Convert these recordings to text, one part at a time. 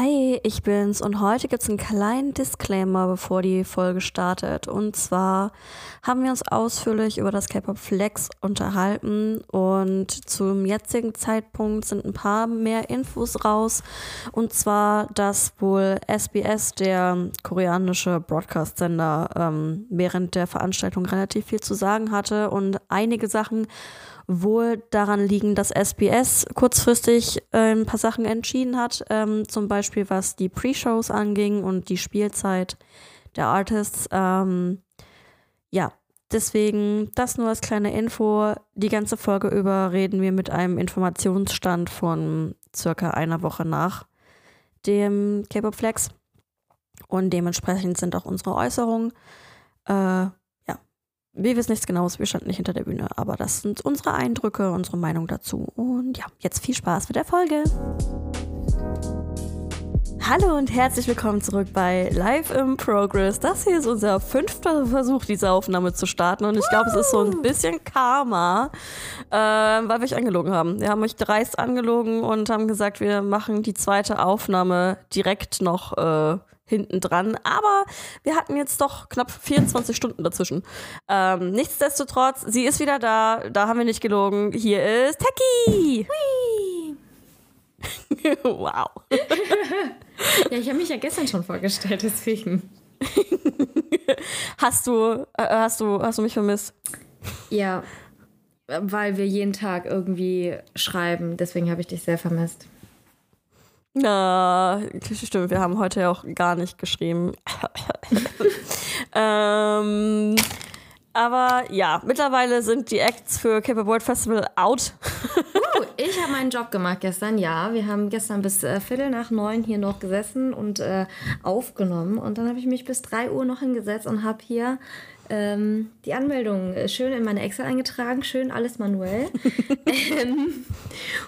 Hi, ich bin's und heute gibt's einen kleinen Disclaimer, bevor die Folge startet. Und zwar haben wir uns ausführlich über das K-Pop Flex unterhalten und zum jetzigen Zeitpunkt sind ein paar mehr Infos raus. Und zwar, dass wohl SBS, der koreanische Broadcast-Sender, ähm, während der Veranstaltung relativ viel zu sagen hatte und einige Sachen wohl daran liegen, dass SBS kurzfristig äh, ein paar Sachen entschieden hat, ähm, zum Beispiel was die Pre-Shows anging und die Spielzeit der Artists. Ähm, ja, deswegen das nur als kleine Info. Die ganze Folge über reden wir mit einem Informationsstand von circa einer Woche nach dem K-Pop Flex. Und dementsprechend sind auch unsere Äußerungen äh, wir wissen nichts Genaues, wir standen nicht hinter der Bühne, aber das sind unsere Eindrücke, unsere Meinung dazu. Und ja, jetzt viel Spaß mit der Folge. Hallo und herzlich willkommen zurück bei Live in Progress. Das hier ist unser fünfter Versuch, diese Aufnahme zu starten. Und ich glaube, es ist so ein bisschen Karma, äh, weil wir euch angelogen haben. Wir haben euch dreist angelogen und haben gesagt, wir machen die zweite Aufnahme direkt noch äh, hinten dran. Aber wir hatten jetzt doch knapp 24 Stunden dazwischen. Ähm, nichtsdestotrotz, sie ist wieder da. Da haben wir nicht gelogen. Hier ist Techie. wow. ja, ich habe mich ja gestern schon vorgestellt, deswegen. hast du, äh, hast du, hast du mich vermisst? Ja, weil wir jeden Tag irgendwie schreiben. Deswegen habe ich dich sehr vermisst. Na, stimmt, wir haben heute ja auch gar nicht geschrieben. ähm, aber ja, mittlerweile sind die Acts für Cape World Festival out. uh, ich habe meinen Job gemacht gestern, ja. Wir haben gestern bis äh, Viertel nach neun hier noch gesessen und äh, aufgenommen. Und dann habe ich mich bis drei Uhr noch hingesetzt und habe hier ähm, die Anmeldung äh, schön in meine Excel eingetragen, schön alles manuell. ähm,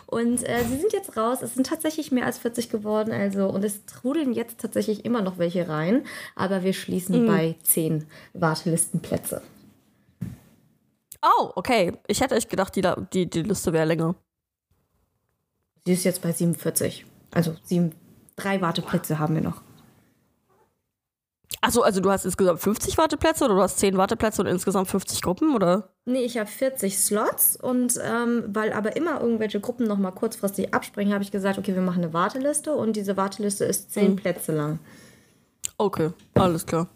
und äh, sie sind jetzt raus. Es sind tatsächlich mehr als 40 geworden, also und es trudeln jetzt tatsächlich immer noch welche rein, aber wir schließen mhm. bei 10 Wartelistenplätze. Oh, okay. Ich hätte echt gedacht, die, die, die Liste wäre länger. Sie ist jetzt bei 47. Also sieben, drei Warteplätze haben wir noch. Achso, also du hast insgesamt 50 Warteplätze oder du hast 10 Warteplätze und insgesamt 50 Gruppen, oder? Nee, ich habe 40 Slots und ähm, weil aber immer irgendwelche Gruppen nochmal kurzfristig abspringen, habe ich gesagt, okay, wir machen eine Warteliste und diese Warteliste ist 10 mhm. Plätze lang. Okay, alles klar.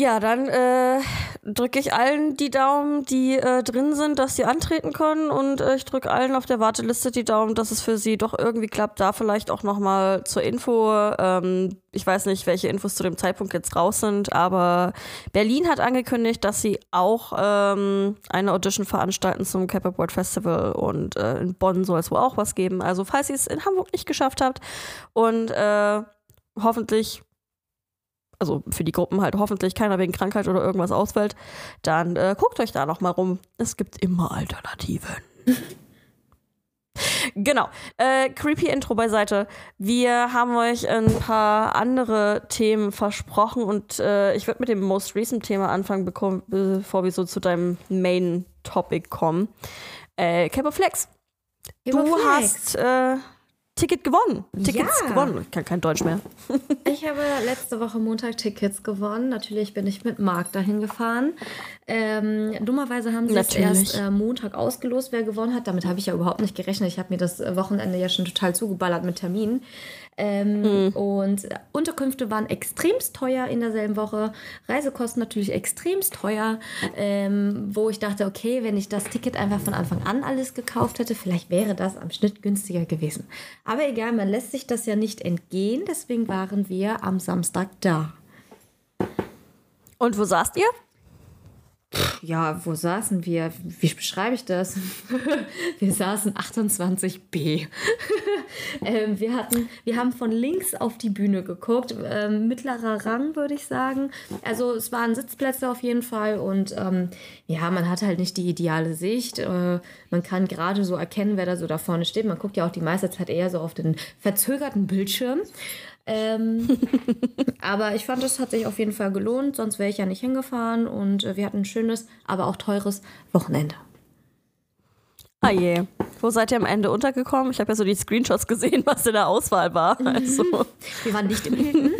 Ja, dann äh, drücke ich allen die Daumen, die äh, drin sind, dass sie antreten können und äh, ich drücke allen auf der Warteliste die Daumen, dass es für sie doch irgendwie klappt. Da vielleicht auch nochmal zur Info. Ähm, ich weiß nicht, welche Infos zu dem Zeitpunkt jetzt raus sind, aber Berlin hat angekündigt, dass sie auch ähm, eine Audition veranstalten zum Cap World Festival und äh, in Bonn soll es wohl auch was geben. Also falls ihr es in Hamburg nicht geschafft habt und äh, hoffentlich also für die Gruppen halt hoffentlich keiner wegen Krankheit oder irgendwas ausfällt, dann äh, guckt euch da noch mal rum. Es gibt immer Alternativen. genau. Äh, creepy Intro beiseite. Wir haben euch ein paar andere Themen versprochen und äh, ich würde mit dem Most Recent Thema anfangen, bevor wir so zu deinem Main Topic kommen. Äh, Capo Flex. Du Flex. hast äh, Ticket gewonnen. Tickets ja. gewonnen. Ich kann kein Deutsch mehr. ich habe letzte Woche Montag Tickets gewonnen. Natürlich bin ich mit Marc dahin gefahren. Ähm, dummerweise haben sie es erst äh, Montag ausgelost, wer gewonnen hat. Damit habe ich ja überhaupt nicht gerechnet. Ich habe mir das Wochenende ja schon total zugeballert mit Terminen. Ähm, mhm. Und Unterkünfte waren extremst teuer in derselben Woche. Reisekosten natürlich extremst teuer. Ähm, wo ich dachte, okay, wenn ich das Ticket einfach von Anfang an alles gekauft hätte, vielleicht wäre das am Schnitt günstiger gewesen. Aber egal, man lässt sich das ja nicht entgehen. Deswegen waren wir am Samstag da. Und wo saßt ihr? Ja, wo saßen wir? Wie beschreibe ich das? wir saßen 28b. ähm, wir, hatten, wir haben von links auf die Bühne geguckt. Ähm, mittlerer Rang, würde ich sagen. Also es waren Sitzplätze auf jeden Fall. Und ähm, ja, man hat halt nicht die ideale Sicht. Äh, man kann gerade so erkennen, wer da so da vorne steht. Man guckt ja auch die meiste Zeit eher so auf den verzögerten Bildschirm. Ähm, aber ich fand, es hat sich auf jeden Fall gelohnt, sonst wäre ich ja nicht hingefahren und äh, wir hatten ein schönes, aber auch teures Wochenende. Ah je. Wo seid ihr am Ende untergekommen? Ich habe ja so die Screenshots gesehen, was in der Auswahl war. Mhm. Also. Wir waren nicht im Hilton.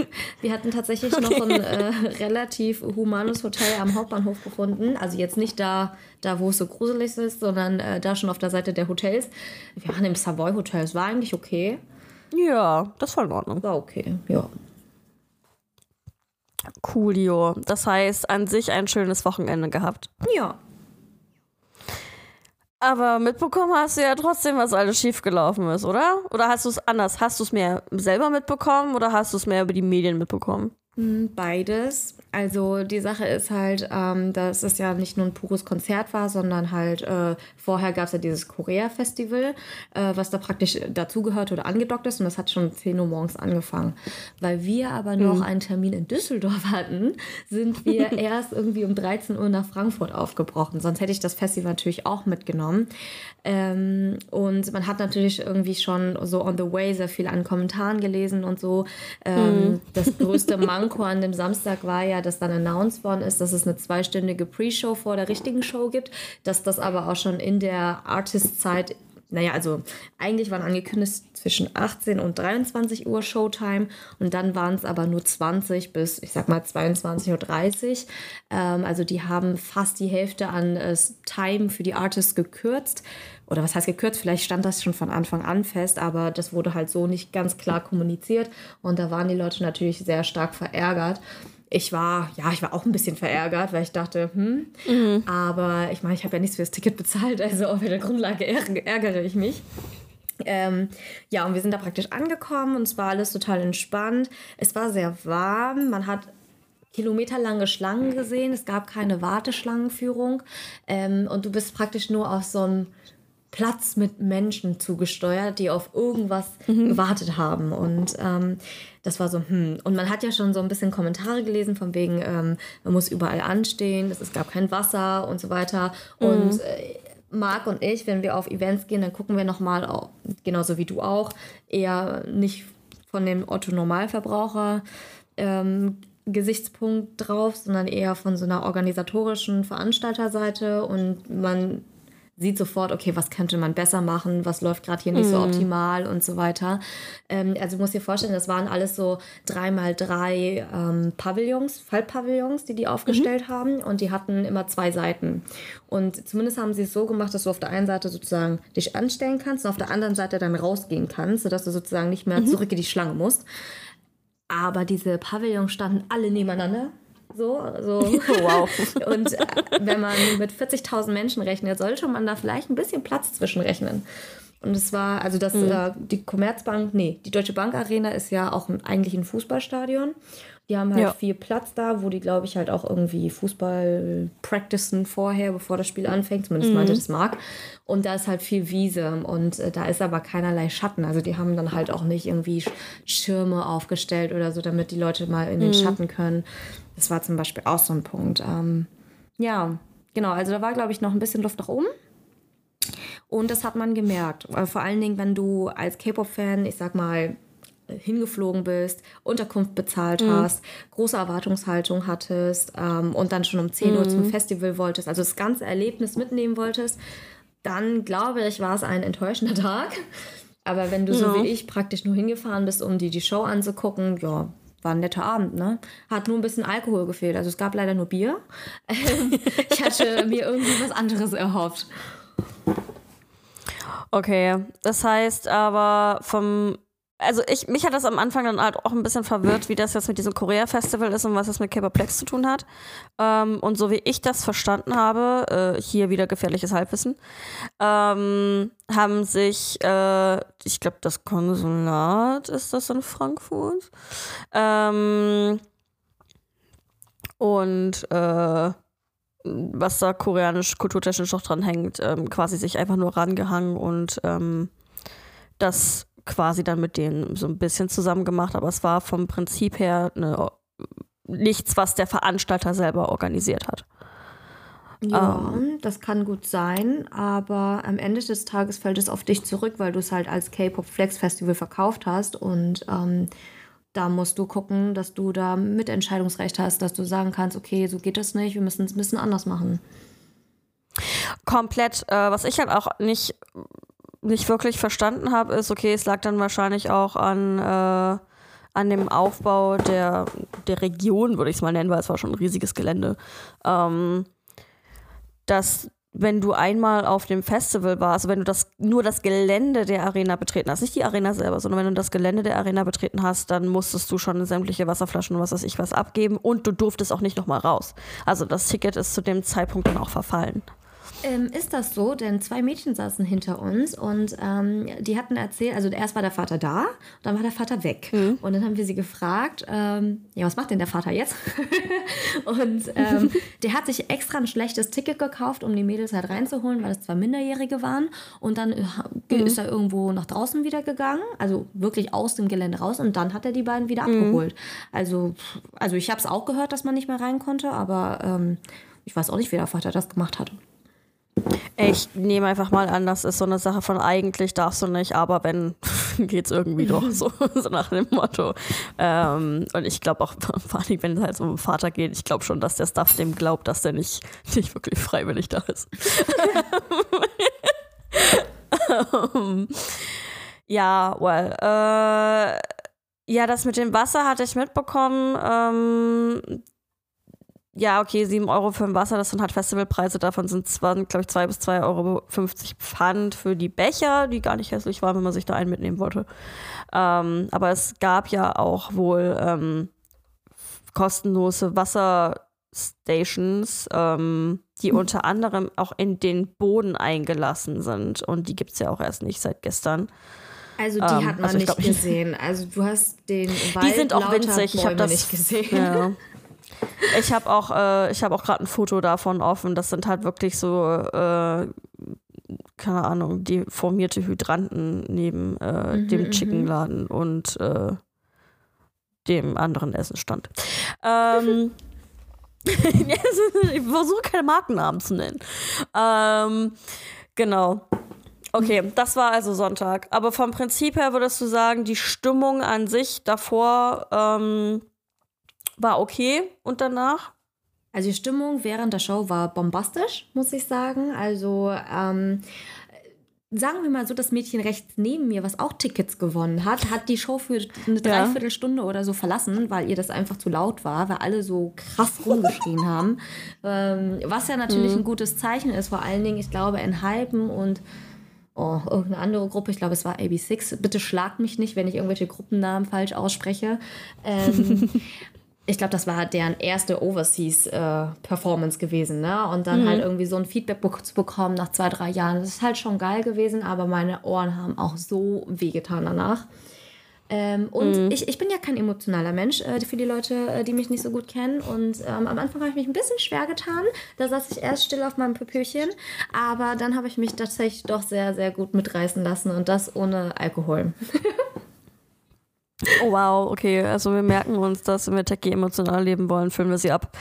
Wir hatten tatsächlich okay. noch ein äh, relativ humanes Hotel am Hauptbahnhof gefunden. Also jetzt nicht da, da wo es so gruselig ist, sondern äh, da schon auf der Seite der Hotels. Wir waren im Savoy Hotel. Es war eigentlich okay. Ja, das war in Ordnung. War okay, ja. Coolio. Das heißt, an sich ein schönes Wochenende gehabt. Ja, aber mitbekommen hast du ja trotzdem, was alles schiefgelaufen ist, oder? Oder hast du es anders? Hast du es mehr selber mitbekommen oder hast du es mehr über die Medien mitbekommen? Beides. Also die Sache ist halt, ähm, dass es ja nicht nur ein pures Konzert war, sondern halt äh, vorher gab es ja dieses Korea-Festival, äh, was da praktisch dazugehört oder angedockt ist und das hat schon um 10 Uhr morgens angefangen. Weil wir aber noch mhm. einen Termin in Düsseldorf hatten, sind wir erst irgendwie um 13 Uhr nach Frankfurt aufgebrochen. Sonst hätte ich das Festival natürlich auch mitgenommen. Ähm, und man hat natürlich irgendwie schon so on the way sehr viel an Kommentaren gelesen und so. Ähm, mhm. Das größte Manko an dem Samstag war ja, dass dann announced worden ist, dass es eine zweistündige Pre-Show vor der richtigen Show gibt, dass das aber auch schon in der Artist-Zeit naja, also eigentlich waren angekündigt zwischen 18 und 23 Uhr Showtime und dann waren es aber nur 20 bis, ich sag mal, 22.30 Uhr. Ähm, also die haben fast die Hälfte an äh, Time für die Artists gekürzt. Oder was heißt gekürzt? Vielleicht stand das schon von Anfang an fest, aber das wurde halt so nicht ganz klar kommuniziert und da waren die Leute natürlich sehr stark verärgert ich war, ja, ich war auch ein bisschen verärgert, weil ich dachte, hm, mhm. aber ich meine, ich habe ja nichts für das Ticket bezahlt, also auf der Grundlage ärgere ich mich. Ähm, ja, und wir sind da praktisch angekommen und es war alles total entspannt. Es war sehr warm, man hat kilometerlange Schlangen gesehen, es gab keine Warteschlangenführung ähm, und du bist praktisch nur auf so einem Platz mit Menschen zugesteuert, die auf irgendwas mhm. gewartet haben. Und ähm, das war so, hm. Und man hat ja schon so ein bisschen Kommentare gelesen, von wegen, ähm, man muss überall anstehen, es gab kein Wasser und so weiter. Mhm. Und äh, Marc und ich, wenn wir auf Events gehen, dann gucken wir nochmal, genauso wie du auch, eher nicht von dem Otto-Normalverbraucher ähm, Gesichtspunkt drauf, sondern eher von so einer organisatorischen Veranstalterseite und man sieht sofort, okay, was könnte man besser machen, was läuft gerade hier nicht mm. so mhm. optimal und so weiter. Ähm, also du musst dir vorstellen, das waren alles so dreimal drei ähm, Pavillons, Fallpavillons, die die aufgestellt mhm. haben und die hatten immer zwei Seiten. Und zumindest haben sie es so gemacht, dass du auf der einen Seite sozusagen dich anstellen kannst und auf der anderen Seite dann rausgehen kannst, sodass du sozusagen nicht mehr mhm. zurück in die Schlange musst. Aber diese Pavillons standen alle nebeneinander so, so. wow. Und äh, wenn man mit 40.000 Menschen rechnet, sollte man da vielleicht ein bisschen Platz zwischenrechnen. Und es war, also das, mhm. äh, die Commerzbank, nee, die Deutsche Bank Arena ist ja auch ein, eigentlich ein Fußballstadion. Die haben halt ja. viel Platz da, wo die, glaube ich, halt auch irgendwie Fußball practicen vorher, bevor das Spiel anfängt. Zumindest mhm. meinte das Marc. Und da ist halt viel Wiese und äh, da ist aber keinerlei Schatten. Also die haben dann halt auch nicht irgendwie Schirme aufgestellt oder so, damit die Leute mal in den mhm. Schatten können. Das war zum Beispiel auch so ein Punkt. Ähm, ja, genau. Also da war, glaube ich, noch ein bisschen Luft nach oben. Und das hat man gemerkt. Vor allen Dingen, wenn du als K-Pop-Fan, ich sag mal, hingeflogen bist, Unterkunft bezahlt mhm. hast, große Erwartungshaltung hattest ähm, und dann schon um 10 mhm. Uhr zum mhm. Festival wolltest, also das ganze Erlebnis mitnehmen wolltest, dann glaube ich, war es ein enttäuschender Tag. Aber wenn du ja. so wie ich praktisch nur hingefahren bist, um dir die Show anzugucken, ja, war ein netter Abend, ne? Hat nur ein bisschen Alkohol gefehlt. Also es gab leider nur Bier. ich hatte mir irgendwie was anderes erhofft. Okay, das heißt aber vom also ich, mich hat das am Anfang dann halt auch ein bisschen verwirrt, wie das jetzt mit diesem Korea-Festival ist und was das mit K-Pop-Plex zu tun hat. Ähm, und so wie ich das verstanden habe, äh, hier wieder gefährliches Halbwissen, ähm, haben sich, äh, ich glaube, das Konsulat ist das in Frankfurt. Ähm, und äh, was da koreanisch, kulturtechnisch noch dran hängt, ähm, quasi sich einfach nur rangehangen und ähm, das quasi dann mit denen so ein bisschen zusammen gemacht, aber es war vom Prinzip her eine, nichts, was der Veranstalter selber organisiert hat. Ja, ähm, das kann gut sein, aber am Ende des Tages fällt es auf dich zurück, weil du es halt als K-Pop Flex Festival verkauft hast und ähm, da musst du gucken, dass du da Mitentscheidungsrecht hast, dass du sagen kannst, okay, so geht das nicht, wir müssen es ein bisschen anders machen. Komplett. Äh, was ich halt auch nicht, nicht wirklich verstanden habe, ist, okay, es lag dann wahrscheinlich auch an, äh, an dem Aufbau der, der Region, würde ich es mal nennen, weil es war schon ein riesiges Gelände. Ähm, dass wenn du einmal auf dem Festival warst, also wenn du das nur das Gelände der Arena betreten hast, nicht die Arena selber, sondern wenn du das Gelände der Arena betreten hast, dann musstest du schon sämtliche Wasserflaschen und was weiß ich was abgeben und du durftest auch nicht nochmal raus. Also das Ticket ist zu dem Zeitpunkt dann auch verfallen. Ähm, ist das so? Denn zwei Mädchen saßen hinter uns und ähm, die hatten erzählt, also erst war der Vater da, dann war der Vater weg. Mhm. Und dann haben wir sie gefragt, ähm, ja, was macht denn der Vater jetzt? und ähm, der hat sich extra ein schlechtes Ticket gekauft, um die Mädels halt reinzuholen, weil es zwei Minderjährige waren. Und dann äh, mhm. ist er irgendwo nach draußen wieder gegangen, also wirklich aus dem Gelände raus. Und dann hat er die beiden wieder mhm. abgeholt. Also, also ich habe es auch gehört, dass man nicht mehr rein konnte, aber ähm, ich weiß auch nicht, wie der Vater das gemacht hat. Ich nehme einfach mal an, das ist so eine Sache von eigentlich darfst du nicht, aber wenn, geht's irgendwie doch so, so nach dem Motto. Ähm, und ich glaube auch, vor allem, wenn es halt um den Vater geht, ich glaube schon, dass der Staff dem glaubt, dass der nicht, nicht wirklich freiwillig da ist. ja, well. Äh, ja, das mit dem Wasser hatte ich mitbekommen. Ähm, ja, okay, 7 Euro für ein Wasser, das sind halt Festivalpreise, davon sind glaube ich, 2 bis 2,50 Euro Pfand für die Becher, die gar nicht hässlich waren, wenn man sich da einen mitnehmen wollte. Ähm, aber es gab ja auch wohl ähm, kostenlose Wasserstations, ähm, die mhm. unter anderem auch in den Boden eingelassen sind. Und die gibt es ja auch erst nicht seit gestern. Also die ähm, hat man also nicht glaub, gesehen. Also du hast den Wald Die sind auch winzig. Ich habe das nicht gesehen. Ja. Ich habe auch, äh, ich habe auch gerade ein Foto davon offen. Das sind halt wirklich so, äh, keine Ahnung, die formierte Hydranten neben äh, mhm, dem mhm. Chickenladen und äh, dem anderen Essenstand. Ähm, ich versuche keine Markennamen zu nennen. Ähm, genau. Okay, das war also Sonntag. Aber vom Prinzip her würdest du sagen, die Stimmung an sich davor ähm, war okay und danach? Also die Stimmung während der Show war bombastisch, muss ich sagen. Also ähm, sagen wir mal so, das Mädchen rechts neben mir, was auch Tickets gewonnen hat, hat die Show für eine Dreiviertelstunde oder so verlassen, weil ihr das einfach zu laut war, weil alle so krass rumgeschrien haben. Ähm, was ja natürlich mhm. ein gutes Zeichen ist, vor allen Dingen, ich glaube, in Hypen und oh, irgendeine andere Gruppe, ich glaube, es war AB6. Bitte schlagt mich nicht, wenn ich irgendwelche Gruppennamen falsch ausspreche. Ähm, ich glaube, das war deren erste Overseas-Performance äh, gewesen, ne? Und dann halt mhm. halt irgendwie so ein Feedback zu bekommen nach zwei, drei Jahren. Das ist halt schon geil gewesen, aber meine Ohren haben auch so wehgetan danach. Ähm, und mhm. ich, ich bin ja kein emotionaler Mensch, äh, für die Leute, äh, die mich nicht so gut kennen. Und ähm, am Anfang habe ich mich ein bisschen schwer getan. Da saß ich erst still auf meinem Pöpürchen. Aber dann habe ich mich tatsächlich doch sehr, sehr gut mitreißen lassen und das ohne Alkohol. Oh wow, okay. Also wir merken uns, dass wenn wir Techie emotional leben wollen, füllen wir sie ab.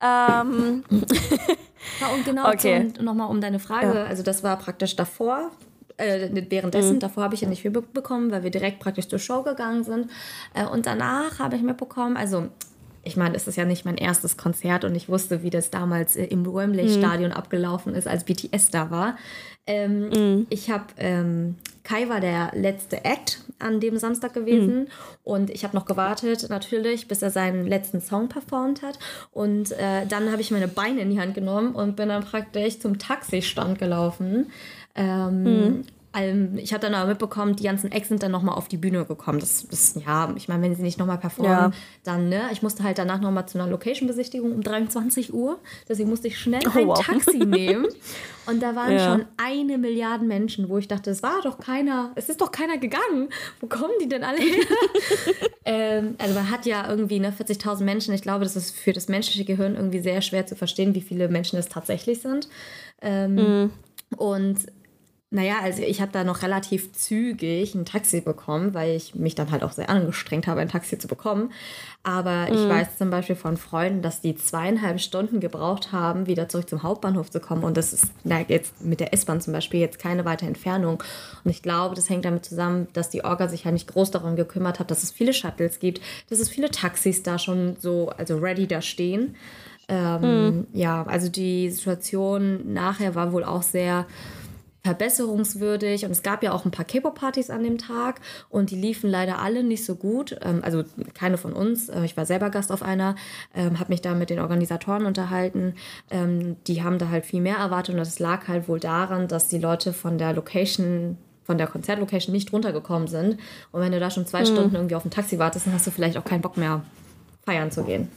Ähm. Ja, und genau okay. nochmal um deine Frage, ja. also das war praktisch davor, äh, währenddessen, mhm. davor habe ich ja nicht viel bekommen, weil wir direkt praktisch zur Show gegangen sind. Äh, und danach habe ich mitbekommen, also ich meine, es ist ja nicht mein erstes Konzert und ich wusste, wie das damals äh, im Wembley-Stadion mhm. abgelaufen ist, als BTS da war. Ähm, mhm. Ich habe, ähm, Kai war der letzte Act an dem Samstag gewesen mhm. und ich habe noch gewartet, natürlich, bis er seinen letzten Song performt hat. Und äh, dann habe ich meine Beine in die Hand genommen und bin dann praktisch zum Taxistand gelaufen. Ähm, mhm ich habe dann aber mitbekommen, die ganzen Acts sind dann nochmal auf die Bühne gekommen. Das ist, ja, ich meine, wenn sie nicht nochmal performen, ja. dann, ne, ich musste halt danach nochmal zu einer Location-Besichtigung um 23 Uhr. Deswegen musste ich schnell oh, ein wow. Taxi nehmen. Und da waren ja. schon eine Milliarde Menschen, wo ich dachte, es war doch keiner, es ist doch keiner gegangen. Wo kommen die denn alle her? ähm, also man hat ja irgendwie ne, 40.000 Menschen. Ich glaube, das ist für das menschliche Gehirn irgendwie sehr schwer zu verstehen, wie viele Menschen es tatsächlich sind. Ähm, mhm. Und naja, also ich habe da noch relativ zügig ein Taxi bekommen, weil ich mich dann halt auch sehr angestrengt habe, ein Taxi zu bekommen. Aber mhm. ich weiß zum Beispiel von Freunden, dass die zweieinhalb Stunden gebraucht haben, wieder zurück zum Hauptbahnhof zu kommen. Und das ist na, jetzt mit der S-Bahn zum Beispiel jetzt keine weite Entfernung. Und ich glaube, das hängt damit zusammen, dass die Orga sich halt nicht groß darum gekümmert hat, dass es viele Shuttles gibt, dass es viele Taxis da schon so, also ready da stehen. Ähm, mhm. Ja, also die Situation nachher war wohl auch sehr verbesserungswürdig. Und es gab ja auch ein paar K-Pop-Partys an dem Tag und die liefen leider alle nicht so gut. Ähm, also keine von uns. Äh, ich war selber Gast auf einer, ähm, habe mich da mit den Organisatoren unterhalten. Ähm, die haben da halt viel mehr erwartet und das lag halt wohl daran, dass die Leute von der Location von der Konzertlocation nicht runtergekommen sind. Und wenn du da schon zwei mhm. Stunden irgendwie auf ein Taxi wartest, dann hast du vielleicht auch keinen Bock mehr, feiern zu gehen.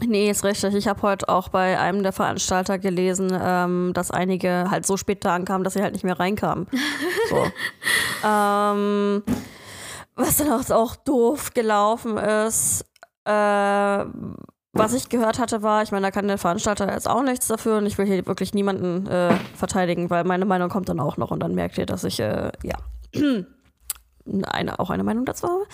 Nee, ist richtig. Ich habe heute auch bei einem der Veranstalter gelesen, ähm, dass einige halt so spät da ankamen, dass sie halt nicht mehr reinkamen. So. ähm, was dann auch, auch doof gelaufen ist, äh, was ich gehört hatte, war, ich meine, da kann der Veranstalter jetzt auch nichts dafür und ich will hier wirklich niemanden äh, verteidigen, weil meine Meinung kommt dann auch noch und dann merkt ihr, dass ich, äh, ja eine, auch eine Meinung dazu habe.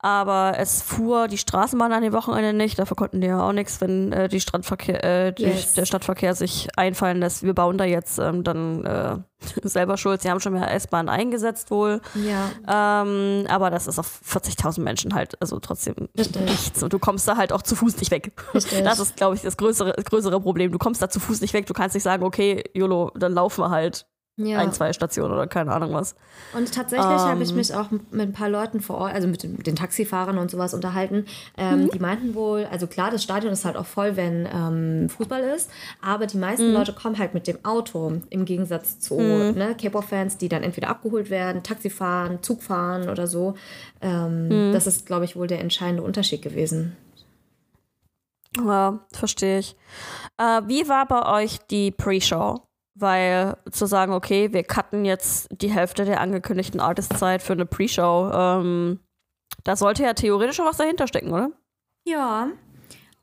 Aber es fuhr die Straßenbahn an dem Wochenende nicht. Dafür konnten die ja auch nichts, wenn äh, die Stadtverkehr, äh, yes. der Stadtverkehr sich einfallen lässt. Wir bauen da jetzt ähm, dann äh, selber schuld. Sie haben schon mehr S-Bahn eingesetzt wohl. Ja. Ähm, aber das ist auf 40.000 Menschen halt, also trotzdem Richtig. nichts. Und du kommst da halt auch zu Fuß nicht weg. Richtig. Das ist, glaube ich, das größere, größere Problem. Du kommst da zu Fuß nicht weg. Du kannst nicht sagen, okay, YOLO, dann laufen wir halt ja. ein, zwei Stationen oder keine Ahnung was. Und tatsächlich ähm, habe ich mich auch mit ein paar Leuten vor Ort, also mit den Taxifahrern und sowas unterhalten. Ähm, mhm. Die meinten wohl, also klar, das Stadion ist halt auch voll, wenn ähm, Fußball ist, aber die meisten mhm. Leute kommen halt mit dem Auto im Gegensatz zu mhm. ne, K-Pop-Fans, die dann entweder abgeholt werden, Taxi fahren, Zug fahren oder so. Ähm. Das ist, glaube ich, wohl der entscheidende Unterschied gewesen. Ja, verstehe ich. Äh, wie war bei euch die Pre-Show? Weil zu sagen, okay, wir cutten jetzt die Hälfte der angekündigten Artist-Zeit für eine Pre-Show, ähm, da sollte ja theoretisch schon was dahinter stecken, oder? Ja.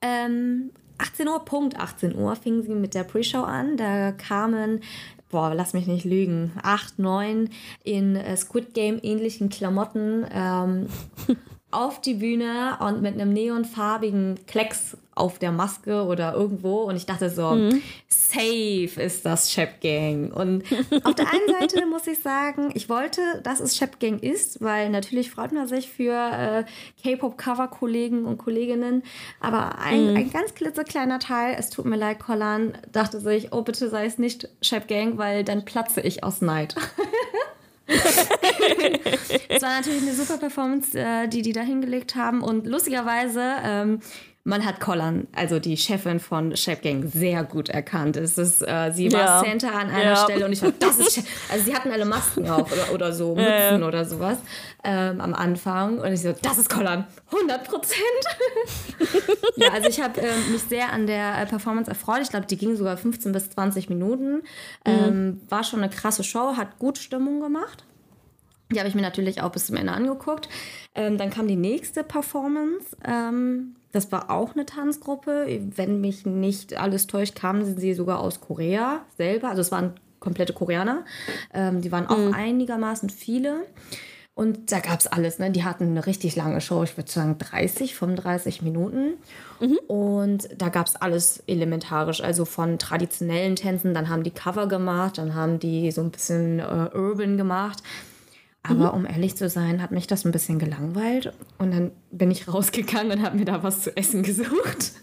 Ähm, 18 Uhr, Punkt 18 Uhr fingen sie mit der Pre-Show an. Da kamen, boah, lass mich nicht lügen, acht, neun in äh, Squid Game ähnlichen Klamotten ähm, auf die Bühne und mit einem neonfarbigen Klecks auf der Maske oder irgendwo und ich dachte so, mhm. safe ist das Shep Gang. Und auf der einen Seite muss ich sagen, ich wollte, dass es Shep Gang ist, weil natürlich freut man sich für äh, K-Pop-Cover-Kollegen und Kolleginnen, aber ein, mhm. ein ganz klitzekleiner Teil, es tut mir leid, Colin, dachte sich, oh bitte sei es nicht Shep Gang, weil dann platze ich aus Neid. es war natürlich eine super Performance, äh, die die da hingelegt haben. Und lustigerweise ähm, man hat Colin, also die Chefin von Chef Gang, sehr gut erkannt. Es ist, äh, sie war ja. Santa an einer ja. Stelle und ich war, das ist Chef. Also sie hatten alle Masken auf oder, oder so, Mützen ja, oder sowas ähm, am Anfang. Und ich so, das ist Colin, 100 Prozent. ja, also ich habe äh, mich sehr an der äh, Performance erfreut. Ich glaube, die ging sogar 15 bis 20 Minuten. Mhm. Ähm, war schon eine krasse Show, hat gut Stimmung gemacht. Die habe ich mir natürlich auch bis zum Ende angeguckt. Ähm, dann kam die nächste Performance. Ähm, das war auch eine Tanzgruppe. Wenn mich nicht alles täuscht, kamen sie sogar aus Korea selber. Also es waren komplette Koreaner. Ähm, die waren auch mhm. einigermaßen viele. Und da gab es alles. Ne? Die hatten eine richtig lange Show, ich würde sagen 30, 35 Minuten. Mhm. Und da gab es alles elementarisch. Also von traditionellen Tänzen, dann haben die Cover gemacht, dann haben die so ein bisschen äh, Urban gemacht. Aber mhm. um ehrlich zu sein, hat mich das ein bisschen gelangweilt. Und dann bin ich rausgegangen und habe mir da was zu essen gesucht.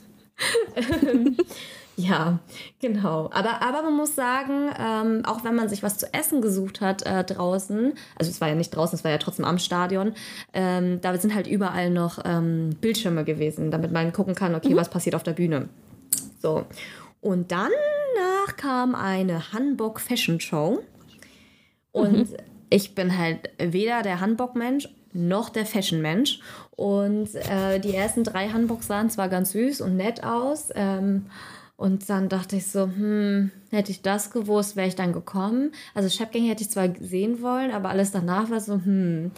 ja, genau. Aber, aber man muss sagen, ähm, auch wenn man sich was zu essen gesucht hat äh, draußen, also es war ja nicht draußen, es war ja trotzdem am Stadion, ähm, da sind halt überall noch ähm, Bildschirme gewesen, damit man gucken kann, okay, mhm. was passiert auf der Bühne. So. Und dann kam eine Hanbok Fashion Show. Und mhm ich bin halt weder der Handbock-Mensch noch der Fashion-Mensch. Und äh, die ersten drei Handbocks sahen zwar ganz süß und nett aus. Ähm, und dann dachte ich so, hm, hätte ich das gewusst, wäre ich dann gekommen. Also Shepgang hätte ich zwar sehen wollen, aber alles danach war so, hm.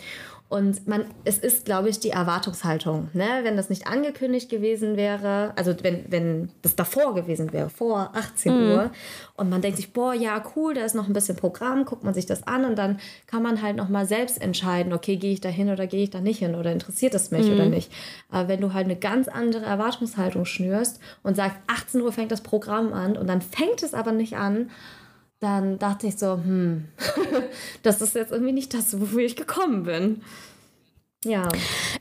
Und man, es ist, glaube ich, die Erwartungshaltung. Ne? Wenn das nicht angekündigt gewesen wäre, also wenn, wenn das davor gewesen wäre, vor 18 mhm. Uhr, und man denkt sich, boah, ja, cool, da ist noch ein bisschen Programm, guckt man sich das an und dann kann man halt nochmal selbst entscheiden, okay, gehe ich da hin oder gehe ich da nicht hin oder interessiert es mich mhm. oder nicht. Aber wenn du halt eine ganz andere Erwartungshaltung schnürst und sagst, 18 Uhr fängt das Programm an und dann fängt es aber nicht an, dann dachte ich so, hm, das ist jetzt irgendwie nicht das, wofür ich gekommen bin. Ja.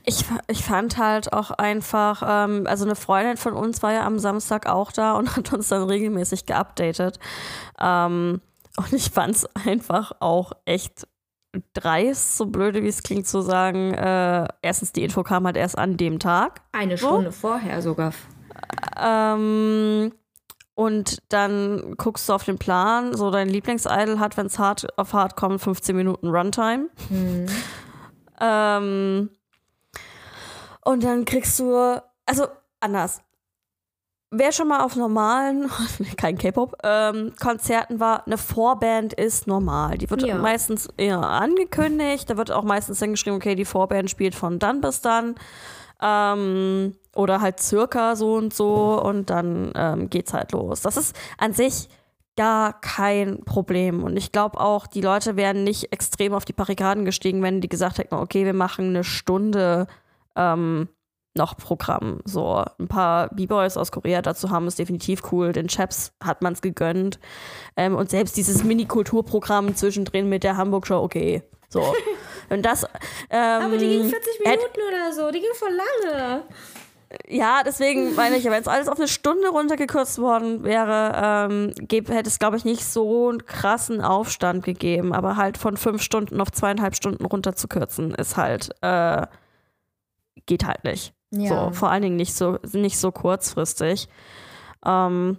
Ich, ich fand halt auch einfach, ähm, also eine Freundin von uns war ja am Samstag auch da und hat uns dann regelmäßig geupdatet. Ähm, und ich fand es einfach auch echt dreist, so blöde wie es klingt, zu sagen, äh, erstens, die Info kam halt erst an dem Tag. Eine Stunde so. vorher sogar. Ähm, und dann guckst du auf den Plan, so dein Lieblingsidol hat, wenn es hart auf hart kommt, 15 Minuten Runtime. Mhm. Ähm, und dann kriegst du, also anders. Wer schon mal auf normalen, kein K-Pop, ähm, Konzerten war, eine Vorband ist normal. Die wird ja. meistens eher angekündigt. Da wird auch meistens hingeschrieben, okay, die Vorband spielt von dann bis dann. Ähm, oder halt circa so und so und dann ähm, geht's halt los. Das ist an sich gar kein Problem. Und ich glaube auch, die Leute wären nicht extrem auf die Barrikaden gestiegen, wenn die gesagt hätten, okay, wir machen eine Stunde ähm, noch Programm. So ein paar B-Boys aus Korea dazu haben ist definitiv cool. Den Chaps hat man es gegönnt. Ähm, und selbst dieses Mini-Kulturprogramm zwischendrin mit der Hamburg-Show, okay. So. Und das. Ähm, Aber die ging 40 Minuten oder so. Die ging voll lange. Ja, deswegen meine ich, wenn es alles auf eine Stunde runtergekürzt worden wäre, ähm, hätte es, glaube ich, nicht so einen krassen Aufstand gegeben. Aber halt von fünf Stunden auf zweieinhalb Stunden runterzukürzen, ist halt, äh, geht halt nicht. Ja. So, vor allen Dingen nicht so, nicht so kurzfristig. Ähm,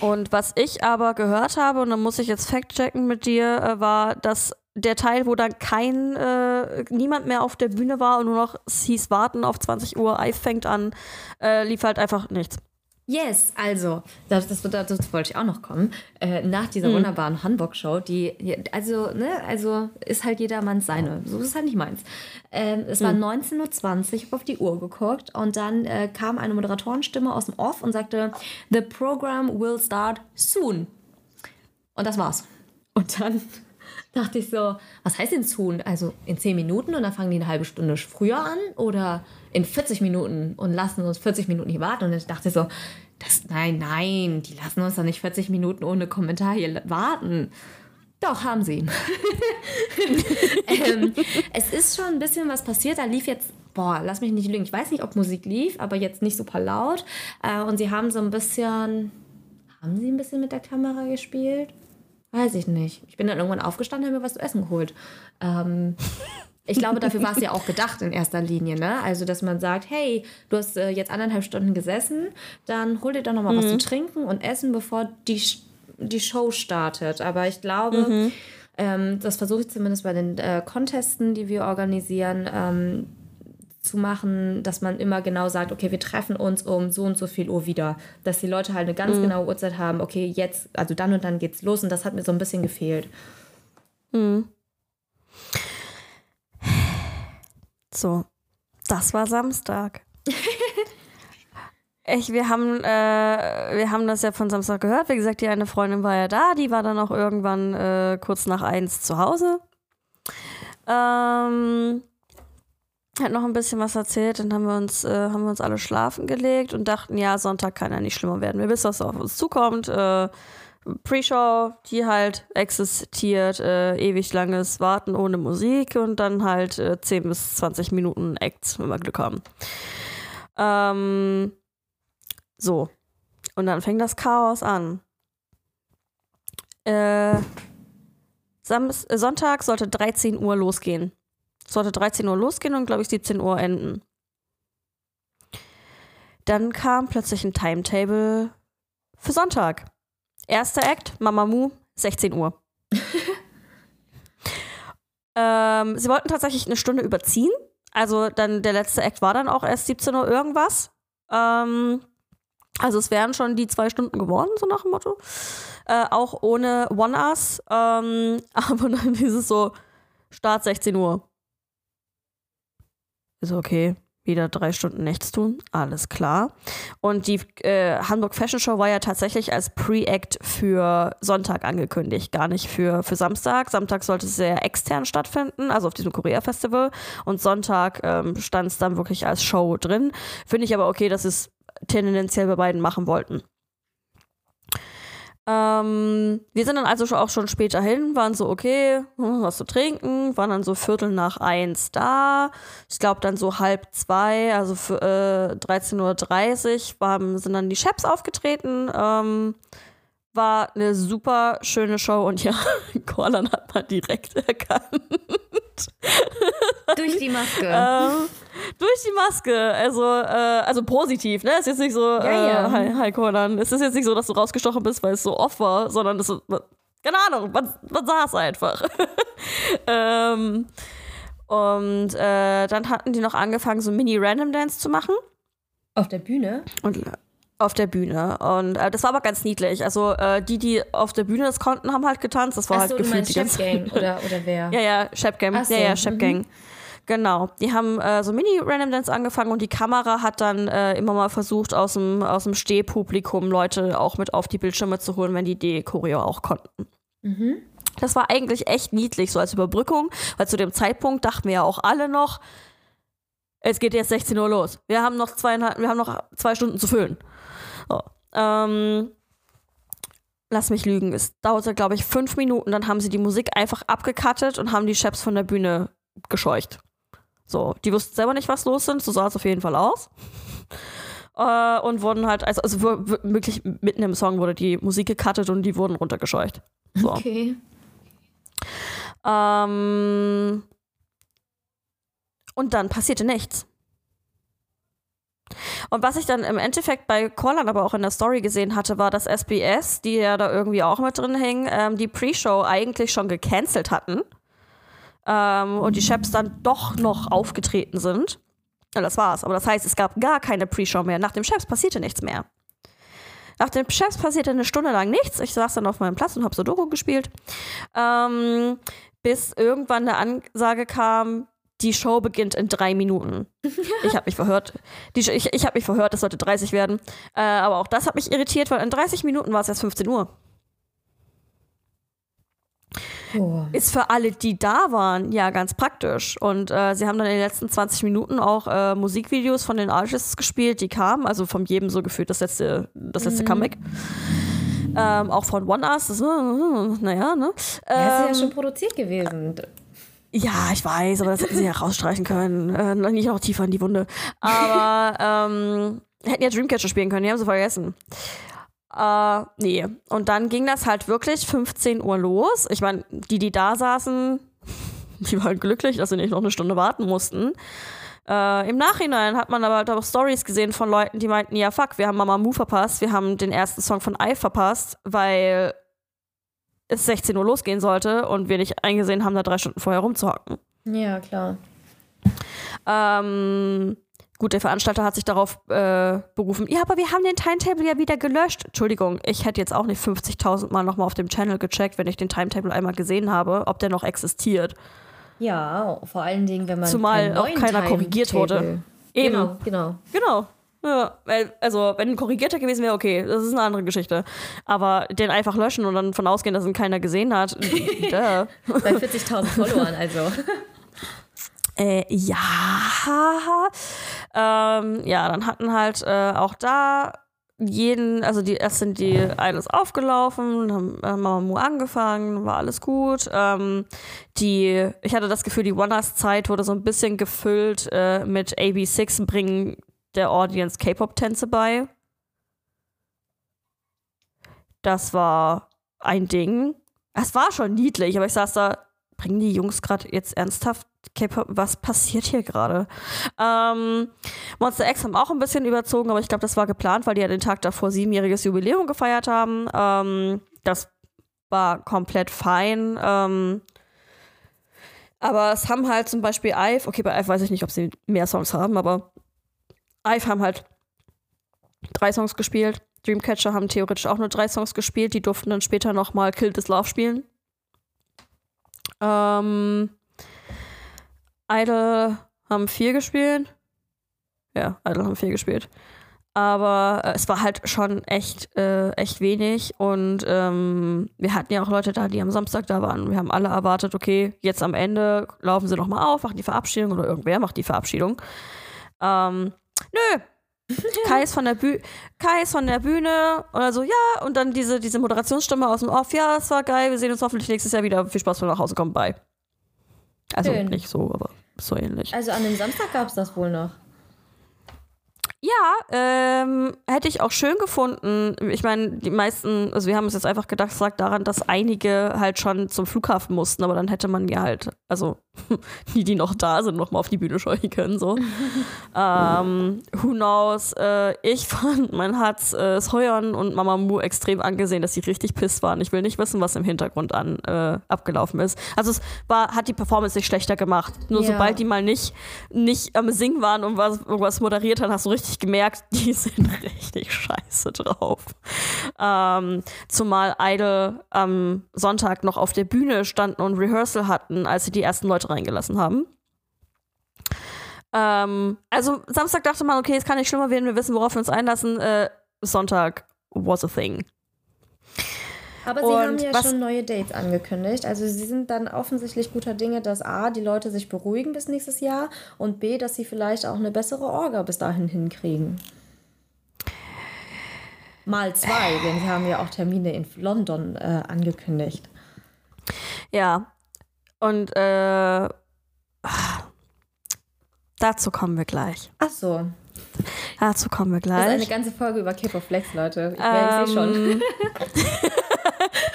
und was ich aber gehört habe, und da muss ich jetzt fact-checken mit dir, äh, war, dass der Teil, wo dann kein, äh, niemand mehr auf der Bühne war und nur noch es hieß warten auf 20 Uhr, Ei fängt an, äh, lief halt einfach nichts. Yes, also, das, das, das, das wollte ich auch noch kommen. Äh, nach dieser mhm. wunderbaren Hamburg-Show, die, also, ne, also ist halt jedermanns seine. So ist es halt nicht meins. Ähm, es war mhm. 19.20 Uhr, ich habe auf die Uhr geguckt und dann äh, kam eine Moderatorenstimme aus dem Off und sagte: The program will start soon. Und das war's. Und dann dachte ich so, was heißt denn tun? Also in 10 Minuten und dann fangen die eine halbe Stunde früher an oder in 40 Minuten und lassen uns 40 Minuten hier warten. Und ich dachte so, das, nein, nein, die lassen uns doch nicht 40 Minuten ohne Kommentar hier warten. Doch, haben sie. ähm, es ist schon ein bisschen was passiert. Da lief jetzt, boah, lass mich nicht lügen. Ich weiß nicht, ob Musik lief, aber jetzt nicht super laut. Äh, und sie haben so ein bisschen, haben sie ein bisschen mit der Kamera gespielt? Weiß ich nicht. Ich bin dann irgendwann aufgestanden und habe mir was zu essen geholt. Ähm, ich glaube, dafür war es ja auch gedacht in erster Linie, ne? Also, dass man sagt, hey, du hast äh, jetzt anderthalb Stunden gesessen, dann hol dir doch noch mal mhm. was zu trinken und essen, bevor die, die Show startet. Aber ich glaube, mhm. ähm, das versuche ich zumindest bei den äh, Contesten, die wir organisieren, ähm, zu machen, dass man immer genau sagt, okay, wir treffen uns um so und so viel Uhr wieder. Dass die Leute halt eine ganz mhm. genaue Uhrzeit haben, okay, jetzt, also dann und dann geht's los und das hat mir so ein bisschen gefehlt. Mhm. So, das war Samstag. Ich, wir, haben, äh, wir haben das ja von Samstag gehört. Wie gesagt, die eine Freundin war ja da. Die war dann auch irgendwann äh, kurz nach eins zu Hause. Ähm, hat noch ein bisschen was erzählt, dann haben wir uns, äh, haben wir uns alle schlafen gelegt und dachten, ja, Sonntag kann ja nicht schlimmer werden. Wir wissen, was auf uns zukommt. Äh, Pre-Show, die halt existiert, äh, ewig langes Warten ohne Musik und dann halt äh, 10 bis 20 Minuten Acts, wenn wir Glück haben. Ähm, so. Und dann fängt das Chaos an. Äh, Samst Sonntag sollte 13 Uhr losgehen. Sollte 13 Uhr losgehen und, glaube ich, 17 Uhr enden. Dann kam plötzlich ein Timetable für Sonntag. Erster Act, Mamamoo, 16 Uhr. ähm, sie wollten tatsächlich eine Stunde überziehen. Also dann der letzte Act war dann auch erst 17 Uhr irgendwas. Ähm, also es wären schon die zwei Stunden geworden, so nach dem Motto. Äh, auch ohne One-Us. Ähm, aber dann dieses so, Start 16 Uhr. Ist okay, wieder drei Stunden nichts tun, alles klar. Und die äh, Hamburg Fashion Show war ja tatsächlich als Pre-Act für Sonntag angekündigt, gar nicht für, für Samstag. Samstag sollte es sehr extern stattfinden, also auf diesem Korea-Festival. Und Sonntag ähm, stand es dann wirklich als Show drin. Finde ich aber okay, dass es tendenziell bei beiden machen wollten. Ähm, wir sind dann also auch schon später hin, waren so, okay, hm, was zu trinken, waren dann so Viertel nach eins da. Ich glaube dann so halb zwei, also für, äh, 13.30 Uhr waren, sind dann die Chefs aufgetreten. Ähm, war eine super schöne Show und ja, Corlan hat man direkt erkannt. Durch die Maske. Ähm, durch die Maske. Also, äh, also positiv, ne? Es ist jetzt nicht so, ja, ja. Äh, hi, hi. Es ist jetzt nicht so, dass du rausgestochen bist, weil es so off war, sondern es ist, keine Ahnung, man, man saß einfach. ähm, und äh, dann hatten die noch angefangen, so Mini-Random Dance zu machen. Auf der Bühne? Und auf der Bühne. Und äh, das war aber ganz niedlich. Also äh, die, die auf der Bühne das konnten, haben halt getanzt. Das war Ach halt so, gefühlt die ganze Gang oder, oder wer? Ja, ja, Shep Gang. So. Ja, ja, Shep Gang. Mhm. Genau. Die haben äh, so Mini-Random Dance angefangen und die Kamera hat dann äh, immer mal versucht, aus dem, aus dem Stehpublikum Leute auch mit auf die Bildschirme zu holen, wenn die die Choreo auch konnten. Mhm. Das war eigentlich echt niedlich, so als Überbrückung, weil zu dem Zeitpunkt dachten wir ja auch alle noch, es geht jetzt 16 Uhr los. Wir haben noch zweieinhalb, wir haben noch zwei Stunden zu füllen. So. Ähm, lass mich lügen, es dauerte, glaube ich, fünf Minuten, dann haben sie die Musik einfach abgekattet und haben die Chefs von der Bühne gescheucht. So, die wussten selber nicht, was los ist, so sah es auf jeden Fall aus. Äh, und wurden halt, also, also wirklich mitten im Song wurde die Musik gecuttet und die wurden runtergescheucht. So. Okay. Ähm, und dann passierte nichts. Und was ich dann im Endeffekt bei Corlan aber auch in der Story gesehen hatte, war, dass SBS, die ja da irgendwie auch mit drin hängen, ähm, die Pre-Show eigentlich schon gecancelt hatten. Ähm, und die Chefs dann doch noch aufgetreten sind. Ja, das war's. Aber das heißt, es gab gar keine Pre-Show mehr. Nach dem Chefs passierte nichts mehr. Nach dem Chefs passierte eine Stunde lang nichts. Ich saß dann auf meinem Platz und habe Sudoku gespielt. Ähm, bis irgendwann eine Ansage kam, die Show beginnt in drei Minuten. Ich habe mich verhört. Die, ich ich habe mich verhört, es sollte 30 werden. Äh, aber auch das hat mich irritiert, weil in 30 Minuten war es erst 15 Uhr. Oh. Ist für alle, die da waren, ja ganz praktisch. Und äh, sie haben dann in den letzten 20 Minuten auch äh, Musikvideos von den Artists gespielt, die kamen. Also von jedem so gefühlt das letzte, das letzte mhm. Comeback. Ähm, auch von One Us. Das, naja, ne? Ähm, ja, ist ja schon produziert gewesen. Ja, ich weiß, aber das hätten sie ja rausstreichen können. Äh, nicht noch tiefer in die Wunde. Aber ähm, hätten ja Dreamcatcher spielen können, die haben sie vergessen. Äh, nee. Und dann ging das halt wirklich 15 Uhr los. Ich meine, die, die da saßen, die waren glücklich, dass sie nicht noch eine Stunde warten mussten. Äh, Im Nachhinein hat man aber halt auch Stories gesehen von Leuten, die meinten, ja fuck, wir haben Mama Mu verpasst, wir haben den ersten Song von Ive verpasst, weil es 16 Uhr losgehen sollte und wir nicht eingesehen haben, da drei Stunden vorher rumzuhocken. Ja, klar. Ähm, gut, der Veranstalter hat sich darauf äh, berufen, ja, aber wir haben den Timetable ja wieder gelöscht. Entschuldigung, ich hätte jetzt auch nicht 50.000 Mal nochmal auf dem Channel gecheckt, wenn ich den Timetable einmal gesehen habe, ob der noch existiert. Ja, vor allen Dingen, wenn man. Zumal auch keiner korrigiert wurde. Eben. Genau, genau. Genau. Ja, also wenn ein korrigierter gewesen wäre, okay, das ist eine andere Geschichte. Aber den einfach löschen und dann von ausgehen, dass ihn keiner gesehen hat. Bei 40.000 Followern, also. Äh, ja. Ähm, ja, dann hatten halt äh, auch da jeden, also die, erst sind die alles aufgelaufen, haben, haben Mamu angefangen, war alles gut. Ähm, die, ich hatte das Gefühl, die One-Us-Zeit wurde so ein bisschen gefüllt äh, mit AB6 bringen der Audience K-Pop-Tänze bei. Das war ein Ding. Es war schon niedlich, aber ich saß da, bringen die Jungs gerade jetzt ernsthaft K-Pop? Was passiert hier gerade? Ähm, Monster X haben auch ein bisschen überzogen, aber ich glaube, das war geplant, weil die ja den Tag davor siebenjähriges Jubiläum gefeiert haben. Ähm, das war komplett fein. Ähm, aber es haben halt zum Beispiel Ive, okay, bei Ive weiß ich nicht, ob sie mehr Songs haben, aber Ive haben halt drei Songs gespielt. Dreamcatcher haben theoretisch auch nur drei Songs gespielt. Die durften dann später nochmal Kill This Love spielen. Ähm, Idol haben vier gespielt. Ja, Idol haben vier gespielt. Aber äh, es war halt schon echt, äh, echt wenig. Und ähm, wir hatten ja auch Leute da, die am Samstag da waren. Wir haben alle erwartet, okay, jetzt am Ende laufen sie nochmal auf, machen die Verabschiedung oder irgendwer macht die Verabschiedung. Ähm, Nö, Kai ist von der Bühne, Kai ist von der Bühne oder so, ja, und dann diese, diese Moderationsstimme aus dem Off, ja, es war geil, wir sehen uns hoffentlich nächstes Jahr wieder. Viel Spaß, wir nach Hause kommen, bye. Also Schön. nicht so, aber so ähnlich. Also an dem Samstag gab es das wohl noch. Ja, ähm, hätte ich auch schön gefunden. Ich meine, die meisten, also wir haben es jetzt einfach gedacht, es lag daran, dass einige halt schon zum Flughafen mussten, aber dann hätte man ja halt, also die, die noch da sind, noch mal auf die Bühne scheuchen können, so. ähm, who knows? Äh, ich fand, man hat äh, Soyeon und Mama Mu extrem angesehen, dass sie richtig piss waren. Ich will nicht wissen, was im Hintergrund an äh, abgelaufen ist. Also es war, hat die Performance nicht schlechter gemacht. Nur ja. sobald die mal nicht, nicht am Singen waren und was, irgendwas moderiert haben, hast du richtig gemerkt, die sind richtig scheiße drauf. Ähm, zumal Idol am Sonntag noch auf der Bühne standen und Rehearsal hatten, als sie die ersten Leute reingelassen haben. Ähm, also Samstag dachte man, okay, es kann nicht schlimmer werden, wir wissen, worauf wir uns einlassen. Äh, Sonntag was a thing. Aber sie und haben ja schon neue Dates angekündigt. Also sie sind dann offensichtlich guter Dinge, dass A, die Leute sich beruhigen bis nächstes Jahr und B, dass sie vielleicht auch eine bessere Orga bis dahin hinkriegen. Mal zwei, denn sie haben ja auch Termine in London äh, angekündigt. Ja, und äh, dazu kommen wir gleich. Ach so. Dazu kommen wir gleich. Das ist eine ganze Folge über K-Pop Flex, Leute. Ich, ähm, ich sehe schon.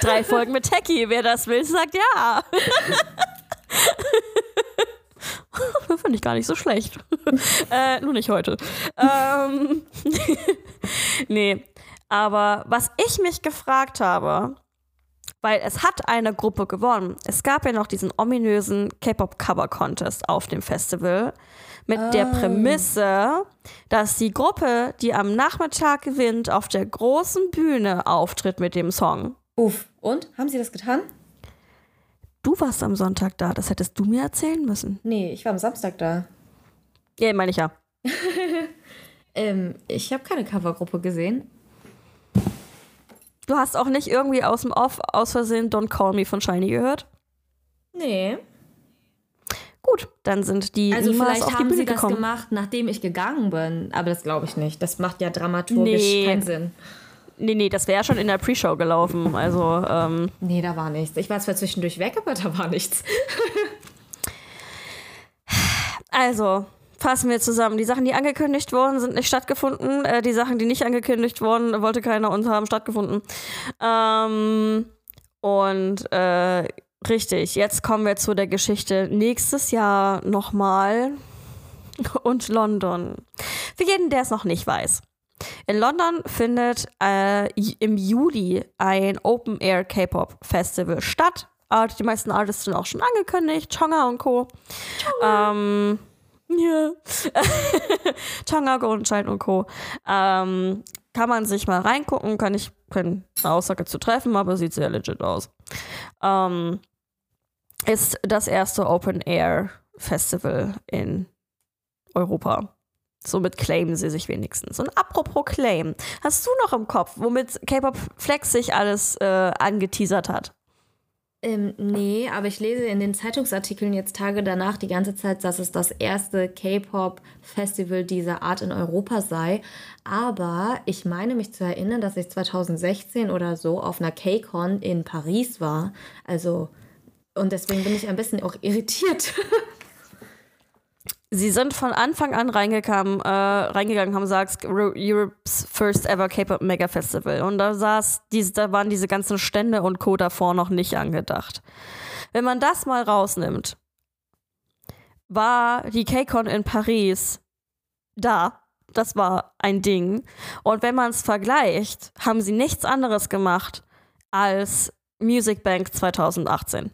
Drei Folgen mit Techie. Wer das will, sagt ja. Finde ich gar nicht so schlecht. äh, nur nicht heute. ähm, nee, aber was ich mich gefragt habe, weil es hat eine Gruppe gewonnen. Es gab ja noch diesen ominösen K-Pop Cover Contest auf dem Festival mit oh. der Prämisse, dass die Gruppe, die am Nachmittag gewinnt, auf der großen Bühne auftritt mit dem Song. Uff. Und? Haben sie das getan? Du warst am Sonntag da, das hättest du mir erzählen müssen. Nee, ich war am Samstag da. Ja, meine ich ja. ähm, ich habe keine Covergruppe gesehen. Du hast auch nicht irgendwie aus dem Off aus Versehen Don't Call Me von Shiny gehört? Nee. Gut, dann sind die also niemals vielleicht auf die haben Bühne sie gekommen. das gemacht, nachdem ich gegangen bin, aber das glaube ich nicht. Das macht ja dramaturgisch nee. keinen Sinn. Nee, nee, das wäre schon in der Pre-Show gelaufen. Also, ähm Nee, da war nichts. Ich war zwar zwischendurch weg, aber da war nichts. also, fassen wir zusammen. Die Sachen, die angekündigt wurden, sind nicht stattgefunden. Äh, die Sachen, die nicht angekündigt wurden, wollte keiner und haben stattgefunden. Ähm, und äh, richtig, jetzt kommen wir zu der Geschichte nächstes Jahr nochmal und London. Für jeden, der es noch nicht weiß. In London findet äh, im Juli ein Open Air K-Pop Festival statt. Äh, die meisten Artists sind auch schon angekündigt, Chonga und Co. Chonga. Ähm, ja. Changa, Golden Child und Co. Ähm, kann man sich mal reingucken, kann ich keine Aussage zu treffen, aber sieht sehr legit aus. Ähm, ist das erste Open Air Festival in Europa. Somit claimen sie sich wenigstens. Und apropos Claim, hast du noch im Kopf, womit K-Pop Flex sich alles äh, angeteasert hat? Ähm, nee, aber ich lese in den Zeitungsartikeln jetzt Tage danach die ganze Zeit, dass es das erste K-Pop-Festival dieser Art in Europa sei. Aber ich meine mich zu erinnern, dass ich 2016 oder so auf einer K-Con in Paris war. Also, und deswegen bin ich ein bisschen auch irritiert. Sie sind von Anfang an reingegangen, äh, reingegangen haben gesagt, Europe's first ever K-Pop Mega Festival. Und da saß, diese, da waren diese ganzen Stände und Co. davor noch nicht angedacht. Wenn man das mal rausnimmt, war die K-Con in Paris da. Das war ein Ding. Und wenn man es vergleicht, haben sie nichts anderes gemacht als Music Bank 2018.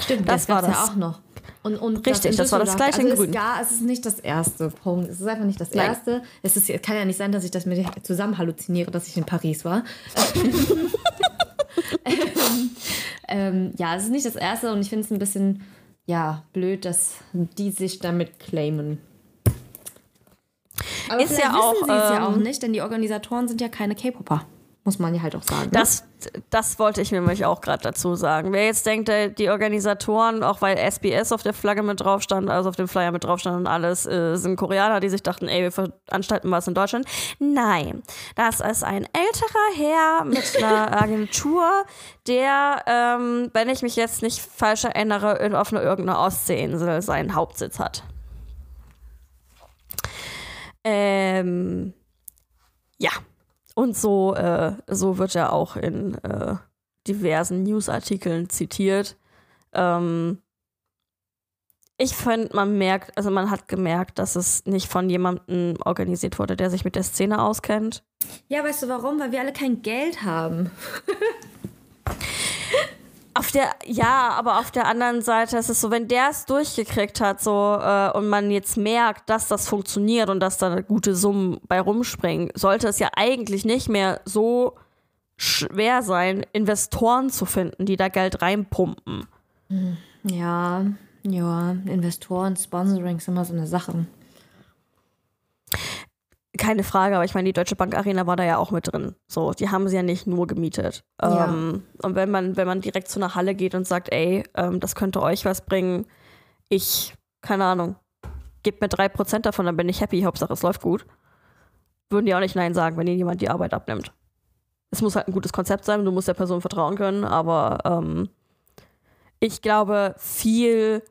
Stimmt, das, das war das ja auch noch. Und, und Richtig, das, das war das gleiche also in Grün. Ja, es ist nicht das erste Punkt. Es ist einfach nicht das Nein. erste. Es ist, kann ja nicht sein, dass ich das mir zusammen halluziniere, dass ich in Paris war. ähm, ähm, ja, es ist nicht das erste und ich finde es ein bisschen ja, blöd, dass die sich damit claimen. Aber ist ja auch, wissen sie es ja auch nicht, denn die Organisatoren sind ja keine K-Popper. Muss man ja halt auch sagen. Ne? Das, das wollte ich nämlich auch gerade dazu sagen. Wer jetzt denkt, die Organisatoren, auch weil SBS auf der Flagge mit drauf stand, also auf dem Flyer mit drauf stand und alles, äh, sind Koreaner, die sich dachten, ey, wir veranstalten was in Deutschland. Nein, das ist ein älterer Herr mit einer Agentur, der, ähm, wenn ich mich jetzt nicht falsch erinnere, in, auf einer irgendeiner Ostseeinsel seinen Hauptsitz hat. Ähm, ja. Und so, äh, so wird er auch in äh, diversen Newsartikeln zitiert. Ähm, ich finde, man merkt, also man hat gemerkt, dass es nicht von jemandem organisiert wurde, der sich mit der Szene auskennt. Ja, weißt du warum? Weil wir alle kein Geld haben. Auf der, ja, aber auf der anderen Seite ist es so, wenn der es durchgekriegt hat, so, äh, und man jetzt merkt, dass das funktioniert und dass da gute Summen bei rumspringen, sollte es ja eigentlich nicht mehr so schwer sein, Investoren zu finden, die da Geld reinpumpen. Ja, ja, Investoren, Sponsoring ist immer so eine Sache. Keine Frage, aber ich meine, die Deutsche Bank Arena war da ja auch mit drin. So, die haben sie ja nicht nur gemietet. Ja. Ähm, und wenn man, wenn man direkt zu einer Halle geht und sagt, ey, ähm, das könnte euch was bringen, ich, keine Ahnung, gebt mir drei Prozent davon, dann bin ich happy, Hauptsache es läuft gut. Würden die auch nicht Nein sagen, wenn ihnen jemand die Arbeit abnimmt. Es muss halt ein gutes Konzept sein, du musst der Person vertrauen können, aber ähm, ich glaube, viel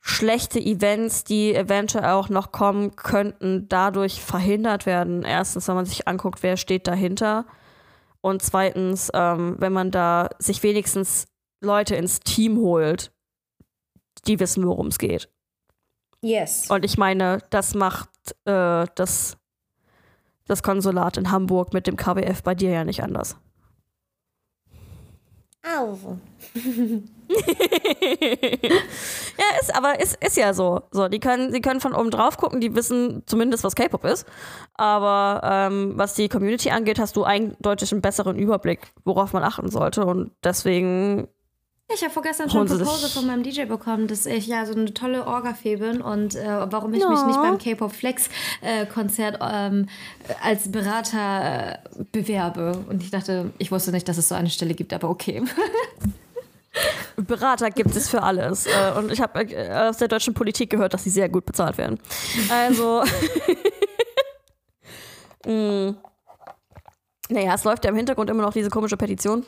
schlechte Events, die eventuell auch noch kommen könnten, dadurch verhindert werden. Erstens, wenn man sich anguckt, wer steht dahinter. Und zweitens, ähm, wenn man da sich wenigstens Leute ins Team holt, die wissen, worum es geht. Yes. Und ich meine, das macht äh, das, das Konsulat in Hamburg mit dem KWF bei dir ja nicht anders. Also. ja, ist, aber ist, ist ja so. so die, können, die können von oben drauf gucken, die wissen zumindest, was K-Pop ist. Aber ähm, was die Community angeht, hast du eindeutig einen besseren Überblick, worauf man achten sollte. Und deswegen ich habe vorgestern schon Proposal von meinem DJ bekommen, dass ich ja so eine tolle Orga-Fee bin und äh, warum ich ja. mich nicht beim K-Pop Flex-Konzert äh, ähm, als Berater äh, bewerbe. Und ich dachte, ich wusste nicht, dass es so eine Stelle gibt, aber okay. Berater gibt es für alles. Äh, und ich habe äh, aus der deutschen Politik gehört, dass sie sehr gut bezahlt werden. Also. mm. Naja, es läuft ja im Hintergrund immer noch diese komische Petition.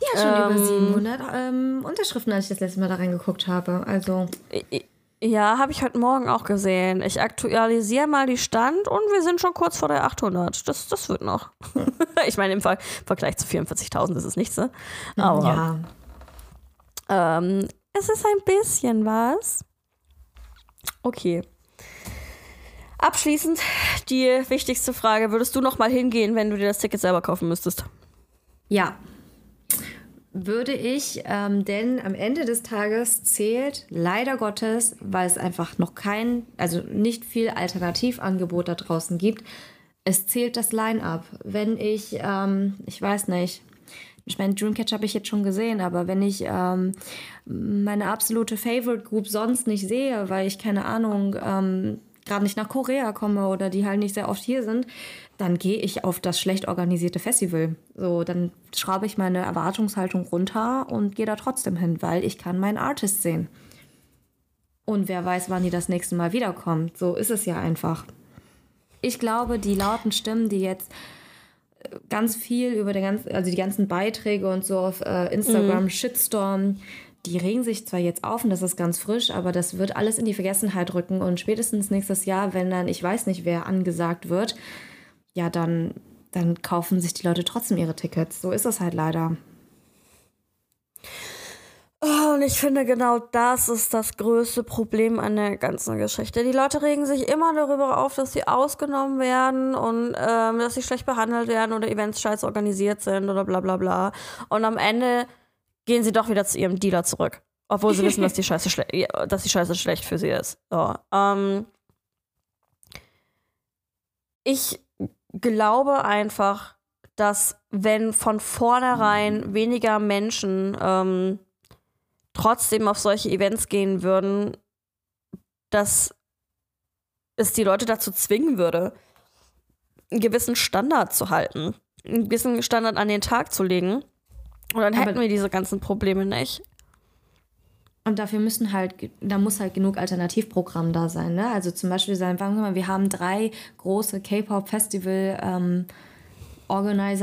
Ja, schon ähm, über 700 ähm, Unterschriften, als ich das letzte Mal da reingeguckt habe. Also. Ja, habe ich heute Morgen auch gesehen. Ich aktualisiere mal die Stand und wir sind schon kurz vor der 800. Das, das wird noch. ich meine, im Ver Vergleich zu 44.000 ist es nichts, ne? Aber. Ja. Ähm, es ist ein bisschen was. Okay. Abschließend die wichtigste Frage: Würdest du noch mal hingehen, wenn du dir das Ticket selber kaufen müsstest? Ja würde ich, ähm, denn am Ende des Tages zählt leider Gottes, weil es einfach noch kein, also nicht viel Alternativangebot da draußen gibt, es zählt das Line-up. Wenn ich, ähm, ich weiß nicht, ich meine, Dreamcatcher habe ich jetzt schon gesehen, aber wenn ich ähm, meine absolute Favorite Group sonst nicht sehe, weil ich keine Ahnung, ähm, gerade nicht nach Korea komme oder die halt nicht sehr oft hier sind, dann gehe ich auf das schlecht organisierte Festival. So, dann schraube ich meine Erwartungshaltung runter und gehe da trotzdem hin, weil ich kann meinen Artist sehen. Und wer weiß, wann die das nächste Mal wiederkommt. So ist es ja einfach. Ich glaube, die lauten Stimmen, die jetzt äh, ganz viel über den ganzen, also die ganzen Beiträge und so auf äh, Instagram, mhm. Shitstorm, die regen sich zwar jetzt auf und das ist ganz frisch, aber das wird alles in die Vergessenheit rücken und spätestens nächstes Jahr, wenn dann ich weiß nicht wer angesagt wird, ja, dann, dann kaufen sich die Leute trotzdem ihre Tickets. So ist es halt leider. Oh, und ich finde, genau das ist das größte Problem an der ganzen Geschichte. Die Leute regen sich immer darüber auf, dass sie ausgenommen werden und ähm, dass sie schlecht behandelt werden oder Events scheiße organisiert sind oder bla bla bla. Und am Ende gehen sie doch wieder zu ihrem Dealer zurück. Obwohl sie wissen, dass die Scheiße, dass die Scheiße schlecht für sie ist. So, ähm, ich glaube einfach, dass wenn von vornherein weniger Menschen ähm, trotzdem auf solche Events gehen würden, dass es die Leute dazu zwingen würde, einen gewissen Standard zu halten. einen gewissen Standard an den Tag zu legen. Und dann hätten Aber wir diese ganzen Probleme nicht. Und dafür müssen halt, da muss halt genug Alternativprogramm da sein. Ne? Also zum Beispiel sagen, wir mal, wir haben drei große K-Pop-Festival ähm,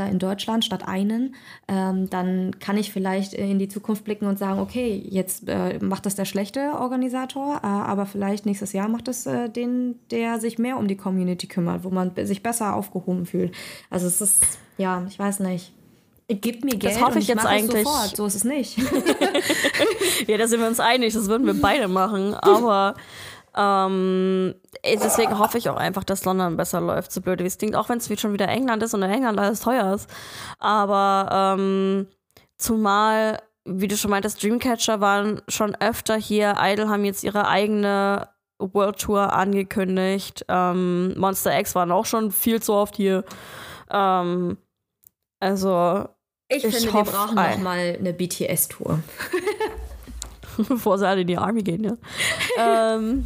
in Deutschland statt einen, ähm, dann kann ich vielleicht in die Zukunft blicken und sagen, okay, jetzt äh, macht das der schlechte Organisator, äh, aber vielleicht nächstes Jahr macht es äh, den, der sich mehr um die Community kümmert, wo man sich besser aufgehoben fühlt. Also es ist, ja, ich weiß nicht. Gib mir Geld das hoffe ich, ich jetzt eigentlich. Sofort. So ist es nicht. ja, da sind wir uns einig. Das würden wir beide machen. Aber ähm, deswegen hoffe ich auch einfach, dass London besser läuft, so blöd wie es klingt, auch wenn es schon wieder England ist und in England alles teuer ist. Aber ähm, zumal, wie du schon meintest, Dreamcatcher waren schon öfter hier. Idol haben jetzt ihre eigene World Tour angekündigt. Ähm, Monster X waren auch schon viel zu oft hier. Ähm, also. Ich, ich finde, wir brauchen noch mal eine BTS-Tour. bevor sie alle in die Army gehen, ja. ähm,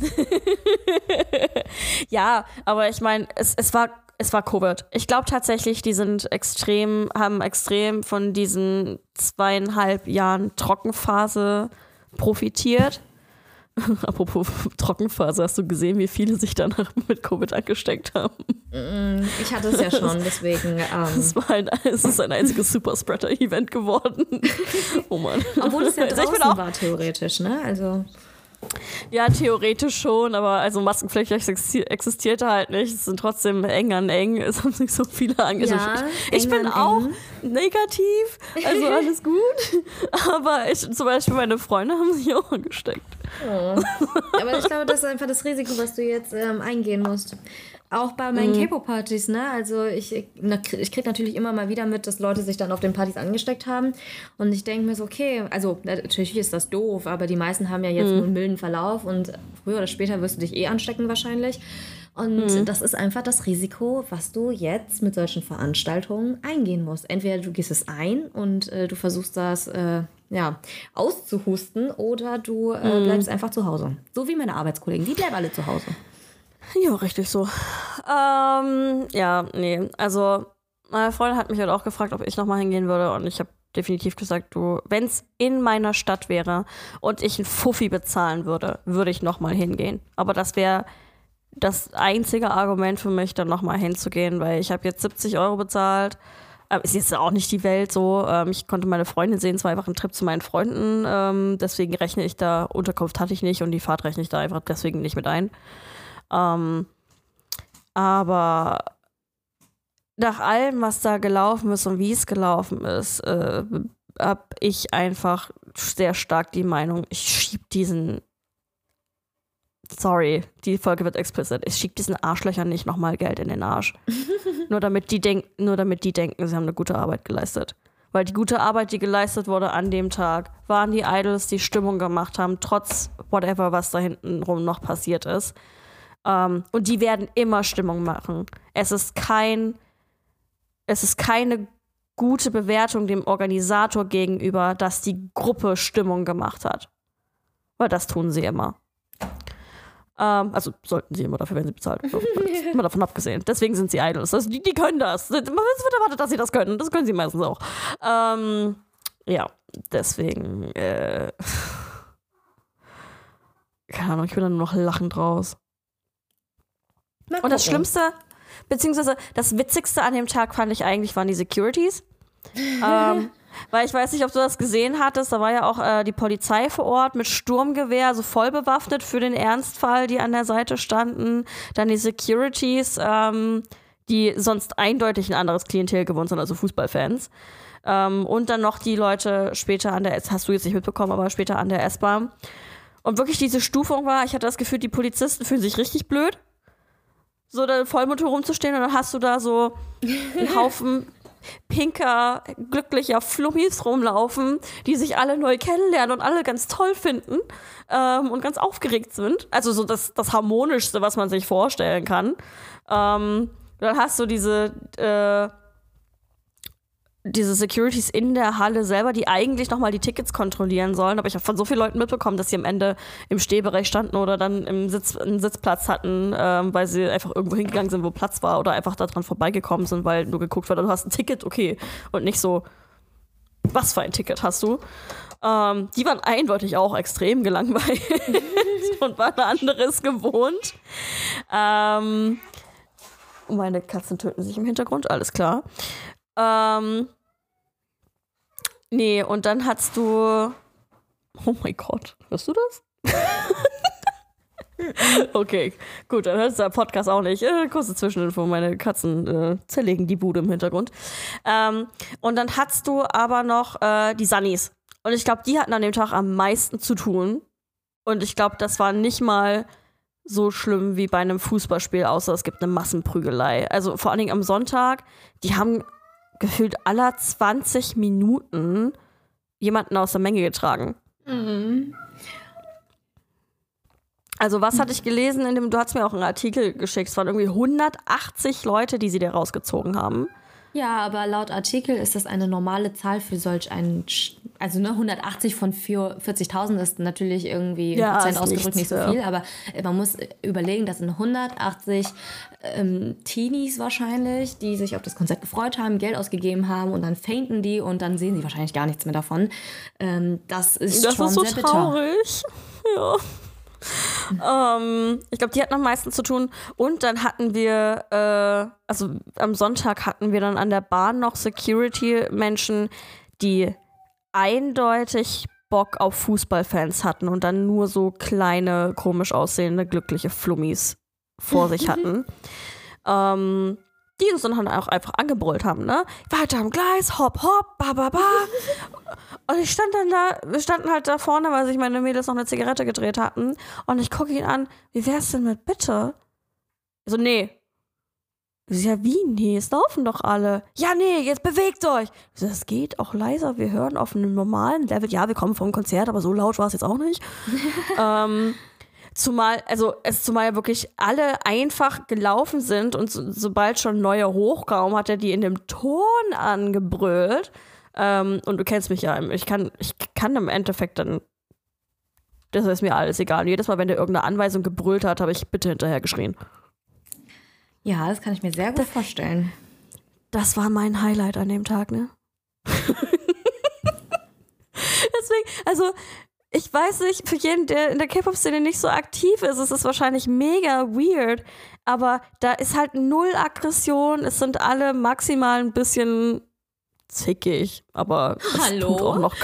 ja, aber ich meine, es, es war es war Covid. Ich glaube tatsächlich, die sind extrem, haben extrem von diesen zweieinhalb Jahren Trockenphase profitiert. Apropos Trockenphase, hast du gesehen, wie viele sich danach mit Covid angesteckt haben? Mm, ich hatte es ja schon, deswegen. Ähm es, war ein, es ist ein einziges Superspreader-Event geworden. oh Mann. Obwohl es ja draußen also war, theoretisch, ne? Also. Ja, theoretisch schon, aber also Maskenpflicht existierte halt nicht. Es sind trotzdem eng an eng. Es haben sich so viele angesteckt. Ja, ich bin auch eng. negativ, also alles gut. aber ich, zum Beispiel meine Freunde haben sich auch angesteckt. Oh. Aber ich glaube, das ist einfach das Risiko, was du jetzt ähm, eingehen musst. Auch bei meinen mhm. K-Pop-Partys, ne? Also ich, ich kriege natürlich immer mal wieder mit, dass Leute sich dann auf den Partys angesteckt haben. Und ich denke mir so, okay, also natürlich ist das doof, aber die meisten haben ja jetzt mhm. nur einen milden Verlauf und früher oder später wirst du dich eh anstecken wahrscheinlich. Und mhm. das ist einfach das Risiko, was du jetzt mit solchen Veranstaltungen eingehen musst. Entweder du gehst es ein und äh, du versuchst das äh, ja, auszuhusten oder du äh, mhm. bleibst einfach zu Hause. So wie meine Arbeitskollegen, die bleiben alle zu Hause. Ja, richtig so. Ähm, ja, nee. Also, meine Freundin hat mich halt auch gefragt, ob ich nochmal hingehen würde. Und ich habe definitiv gesagt, du, wenn es in meiner Stadt wäre und ich einen Fuffi bezahlen würde, würde ich nochmal hingehen. Aber das wäre das einzige Argument für mich, dann nochmal hinzugehen, weil ich habe jetzt 70 Euro bezahlt. Ähm, ist jetzt auch nicht die Welt so. Ähm, ich konnte meine Freundin sehen, es war einfach ein Trip zu meinen Freunden. Ähm, deswegen rechne ich da, Unterkunft hatte ich nicht und die Fahrt rechne ich da einfach deswegen nicht mit ein. Ähm, aber nach allem, was da gelaufen ist und wie es gelaufen ist, äh, habe ich einfach sehr stark die Meinung, ich schieb diesen Sorry, die Folge wird explicit. Ich schieb diesen Arschlöchern nicht nochmal Geld in den Arsch. nur, damit die denk nur damit die denken, sie haben eine gute Arbeit geleistet. Weil die gute Arbeit, die geleistet wurde an dem Tag, waren die Idols, die Stimmung gemacht haben, trotz whatever, was da hinten rum noch passiert ist. Ähm, und die werden immer Stimmung machen. Es ist kein, es ist keine gute Bewertung dem Organisator gegenüber, dass die Gruppe Stimmung gemacht hat. Weil das tun sie immer. Ähm, also sollten sie immer, dafür werden sie bezahlt. immer davon abgesehen. Deswegen sind sie Idols. Also die, die können das. Es wird erwartet, dass sie das können. Das können sie meistens auch. Ähm, ja, deswegen. Äh, keine Ahnung, ich bin dann nur noch lachend raus. Und das Schlimmste, beziehungsweise das Witzigste an dem Tag fand ich eigentlich, waren die Securities. ähm, weil ich weiß nicht, ob du das gesehen hattest, da war ja auch äh, die Polizei vor Ort mit Sturmgewehr, also voll bewaffnet für den Ernstfall, die an der Seite standen. Dann die Securities, ähm, die sonst eindeutig ein anderes Klientel gewohnt sind, also Fußballfans. Ähm, und dann noch die Leute später an der, hast du jetzt nicht mitbekommen, aber später an der S-Bahn. Und wirklich diese Stufung war, ich hatte das Gefühl, die Polizisten fühlen sich richtig blöd so da Vollmotor rumzustehen und dann hast du da so einen Haufen pinker, glücklicher Flummis rumlaufen, die sich alle neu kennenlernen und alle ganz toll finden ähm, und ganz aufgeregt sind. Also so das, das Harmonischste, was man sich vorstellen kann. Ähm, dann hast du diese äh, diese Securities in der Halle selber, die eigentlich nochmal die Tickets kontrollieren sollen. Aber ich habe von so vielen Leuten mitbekommen, dass sie am Ende im Stehbereich standen oder dann im Sitz, einen Sitzplatz hatten, ähm, weil sie einfach irgendwo hingegangen sind, wo Platz war oder einfach daran vorbeigekommen sind, weil nur geguckt wird, du hast ein Ticket, okay. Und nicht so, was für ein Ticket hast du? Ähm, die waren eindeutig auch extrem gelangweilt und waren anderes gewohnt. Ähm, meine Katzen töten sich im Hintergrund, alles klar. Ähm, nee, und dann hast du. Oh mein Gott, hörst du das? okay, gut, dann hörst du der Podcast auch nicht. Äh, kurze Zwischeninfo, meine Katzen äh, zerlegen die Bude im Hintergrund. Ähm, und dann hast du aber noch äh, die Sunnies. Und ich glaube, die hatten an dem Tag am meisten zu tun. Und ich glaube, das war nicht mal so schlimm wie bei einem Fußballspiel, außer es gibt eine Massenprügelei. Also vor allen Dingen am Sonntag, die haben gefühlt aller 20 Minuten jemanden aus der Menge getragen. Mhm. Also was hatte ich gelesen in dem, du hast mir auch einen Artikel geschickt, es waren irgendwie 180 Leute, die sie dir rausgezogen haben. Ja, aber laut Artikel ist das eine normale Zahl für solch einen, also ne, 180 von 40.000 ist natürlich irgendwie ja, Prozent ausgedrückt nicht so viel, aber man muss überlegen, das sind 180 ähm, Teenies wahrscheinlich, die sich auf das Konzert gefreut haben, Geld ausgegeben haben und dann fainten die und dann sehen sie wahrscheinlich gar nichts mehr davon. Ähm, das ist das schon ist so sehr traurig. bitter. Ja ähm, ich glaube, die hatten am meisten zu tun. Und dann hatten wir, äh, also am Sonntag hatten wir dann an der Bahn noch Security-Menschen, die eindeutig Bock auf Fußballfans hatten und dann nur so kleine, komisch aussehende, glückliche Flummis vor sich hatten. ähm, die uns dann halt auch einfach angebrüllt haben, ne? Weiter am Gleis, hopp, hopp, ba, ba, ba. Und ich stand dann da, wir standen halt da vorne, weil sich meine Mädels noch eine Zigarette gedreht hatten. Und ich gucke ihn an, wie wär's denn mit bitte? So, nee. Ja, wie? Nee, es laufen doch alle. Ja, nee, jetzt bewegt euch. Das geht auch leiser. Wir hören auf einem normalen Level. Ja, wir kommen vom Konzert, aber so laut war es jetzt auch nicht. ähm, Zumal, also es zumal wirklich alle einfach gelaufen sind und so, sobald schon neuer Hochraum hat er die in dem Ton angebrüllt. Ähm, und du kennst mich ja, ich kann, ich kann im Endeffekt dann, das ist mir alles egal. Und jedes Mal, wenn der irgendeine Anweisung gebrüllt hat, habe ich bitte hinterher geschrien. Ja, das kann ich mir sehr gut das, vorstellen. Das war mein Highlight an dem Tag, ne? Deswegen, also ich weiß nicht, für jeden, der in der K-Pop-Szene nicht so aktiv ist, ist es wahrscheinlich mega weird. Aber da ist halt null Aggression. Es sind alle maximal ein bisschen zickig, aber das Hallo? tut auch noch,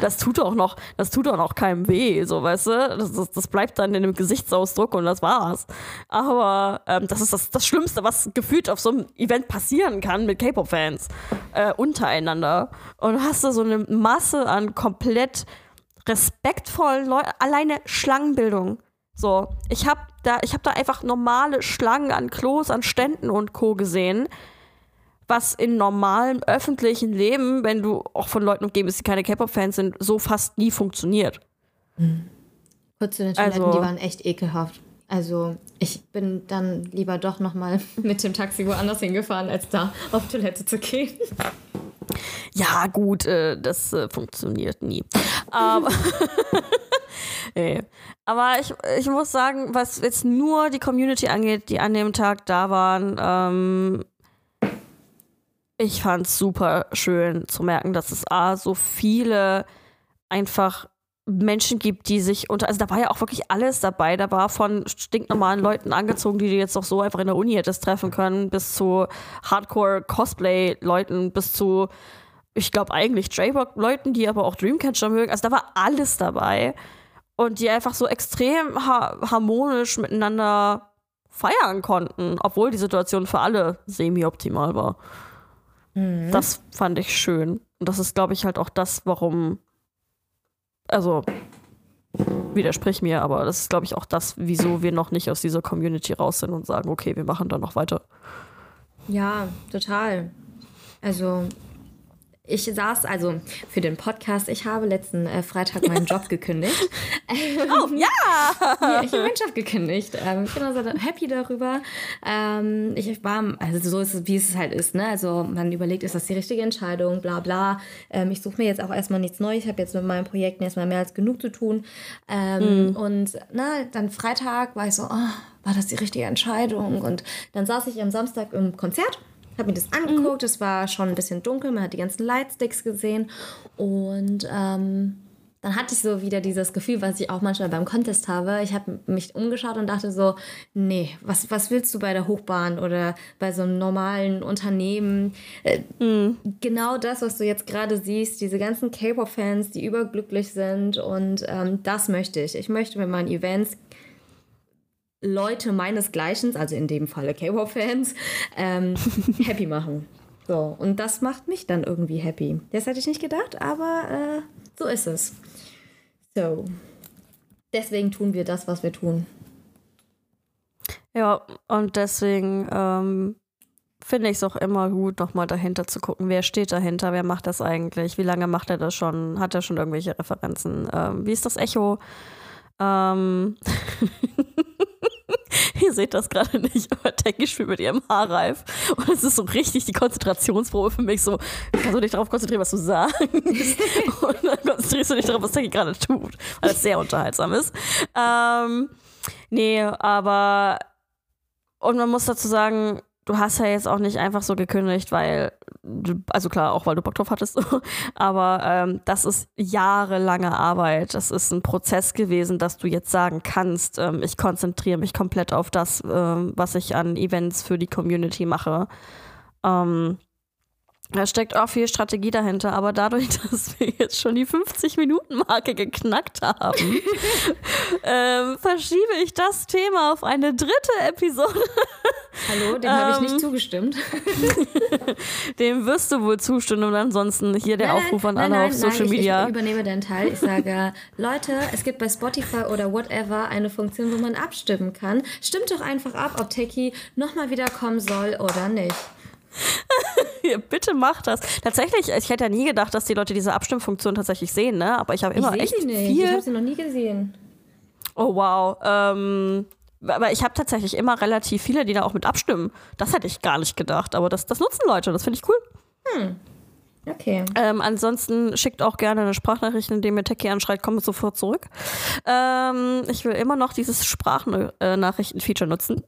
das tut auch noch, das tut auch noch keinem weh, so weißt du. Das, das, das bleibt dann in dem Gesichtsausdruck und das war's. Aber ähm, das ist das, das Schlimmste, was gefühlt auf so einem Event passieren kann mit K-Pop-Fans äh, untereinander. Und du hast da so eine Masse an komplett respektvollen Leuten, alleine Schlangenbildung. So, ich habe da, ich habe da einfach normale Schlangen an Klos, an Ständen und Co. gesehen, was in normalem öffentlichen Leben, wenn du auch von Leuten umgeben bist, die keine K-Pop-Fans sind, so fast nie funktioniert. Mhm. Kurz zu den Toiletten, also, die waren echt ekelhaft. Also ich bin dann lieber doch noch mal mit dem Taxi woanders hingefahren, als da auf Toilette zu gehen. Ja, gut, äh, das äh, funktioniert nie. Aber, nee. Aber ich, ich muss sagen, was jetzt nur die Community angeht, die an dem Tag da waren, ähm, ich fand es super schön zu merken, dass es A, so viele einfach Menschen gibt, die sich unter, also da war ja auch wirklich alles dabei. Da war von stinknormalen Leuten angezogen, die du jetzt auch so einfach in der Uni hättest treffen können, bis zu Hardcore-Cosplay-Leuten, bis zu, ich glaube eigentlich J-Rock-Leuten, die aber auch Dreamcatcher mögen. Also da war alles dabei. Und die einfach so extrem ha harmonisch miteinander feiern konnten, obwohl die Situation für alle semi-optimal war. Mhm. Das fand ich schön. Und das ist, glaube ich, halt auch das, warum also widersprich mir, aber das ist, glaube ich, auch das, wieso wir noch nicht aus dieser Community raus sind und sagen, okay, wir machen da noch weiter. Ja, total. Also ich saß also für den Podcast, ich habe letzten äh, Freitag meinen Job gekündigt. oh, ja! ja! Ich habe meinen Job gekündigt. Ähm, ich bin also happy darüber. Ähm, ich war, also so ist es, wie es halt ist, ne? Also man überlegt, ist das die richtige Entscheidung, bla bla. Ähm, ich suche mir jetzt auch erstmal nichts Neues. Ich habe jetzt mit meinen Projekten erstmal mehr als genug zu tun. Mhm. Und na, dann Freitag war ich so, oh, war das die richtige Entscheidung? Und dann saß ich am Samstag im Konzert habe mir das angeguckt, mhm. es war schon ein bisschen dunkel, man hat die ganzen Lightsticks gesehen und ähm, dann hatte ich so wieder dieses Gefühl, was ich auch manchmal beim Contest habe. Ich habe mich umgeschaut und dachte so, nee, was, was willst du bei der Hochbahn oder bei so einem normalen Unternehmen? Äh, mhm. Genau das, was du jetzt gerade siehst, diese ganzen K-Pop-Fans, die überglücklich sind und ähm, das möchte ich. Ich möchte mit meinen Events Leute meinesgleichen, also in dem Falle K-Pop-Fans, ähm, happy machen. So, und das macht mich dann irgendwie happy. Das hätte ich nicht gedacht, aber äh, so ist es. So, deswegen tun wir das, was wir tun. Ja, und deswegen ähm, finde ich es auch immer gut, nochmal dahinter zu gucken, wer steht dahinter, wer macht das eigentlich, wie lange macht er das schon, hat er schon irgendwelche Referenzen, ähm, wie ist das Echo? Ähm Ihr seht das gerade nicht, aber Techie spielt mit ihrem Haarreif. Und es ist so richtig die Konzentrationsprobe für mich. So, kannst du dich darauf konzentrieren, was du sagst? und dann konzentrierst du dich darauf, was Techie gerade tut, weil es sehr unterhaltsam ist. Ähm, nee, aber und man muss dazu sagen, du hast ja jetzt auch nicht einfach so gekündigt, weil, also klar, auch weil du Bock drauf hattest, aber ähm, das ist jahrelange Arbeit. Das ist ein Prozess gewesen, dass du jetzt sagen kannst, ähm, ich konzentriere mich komplett auf das, ähm, was ich an Events für die Community mache. Ähm, da steckt auch viel Strategie dahinter, aber dadurch, dass wir jetzt schon die 50-Minuten-Marke geknackt haben, ähm, verschiebe ich das Thema auf eine dritte Episode. Hallo, dem ähm, habe ich nicht ähm, zugestimmt. dem wirst du wohl zustimmen und ansonsten hier der nein, Aufruf an alle auf Social nein, Media. Ich, ich übernehme deinen Teil. Ich sage, Leute, es gibt bei Spotify oder whatever eine Funktion, wo man abstimmen kann. Stimmt doch einfach ab, ob Techie nochmal wiederkommen soll oder nicht. Bitte mach das. Tatsächlich, ich hätte ja nie gedacht, dass die Leute diese Abstimmfunktion tatsächlich sehen, ne? Aber ich habe immer ich echt sie nicht. viel. Ich habe sie noch nie gesehen. Oh wow. Ähm, aber ich habe tatsächlich immer relativ viele, die da auch mit abstimmen. Das hätte ich gar nicht gedacht. Aber das, das nutzen Leute. Das finde ich cool. Hm. Okay. Ähm, ansonsten schickt auch gerne eine Sprachnachricht, in der mir Techie anschreit, komme sofort zurück. Ähm, ich will immer noch dieses Sprachnachrichten-Feature nutzen.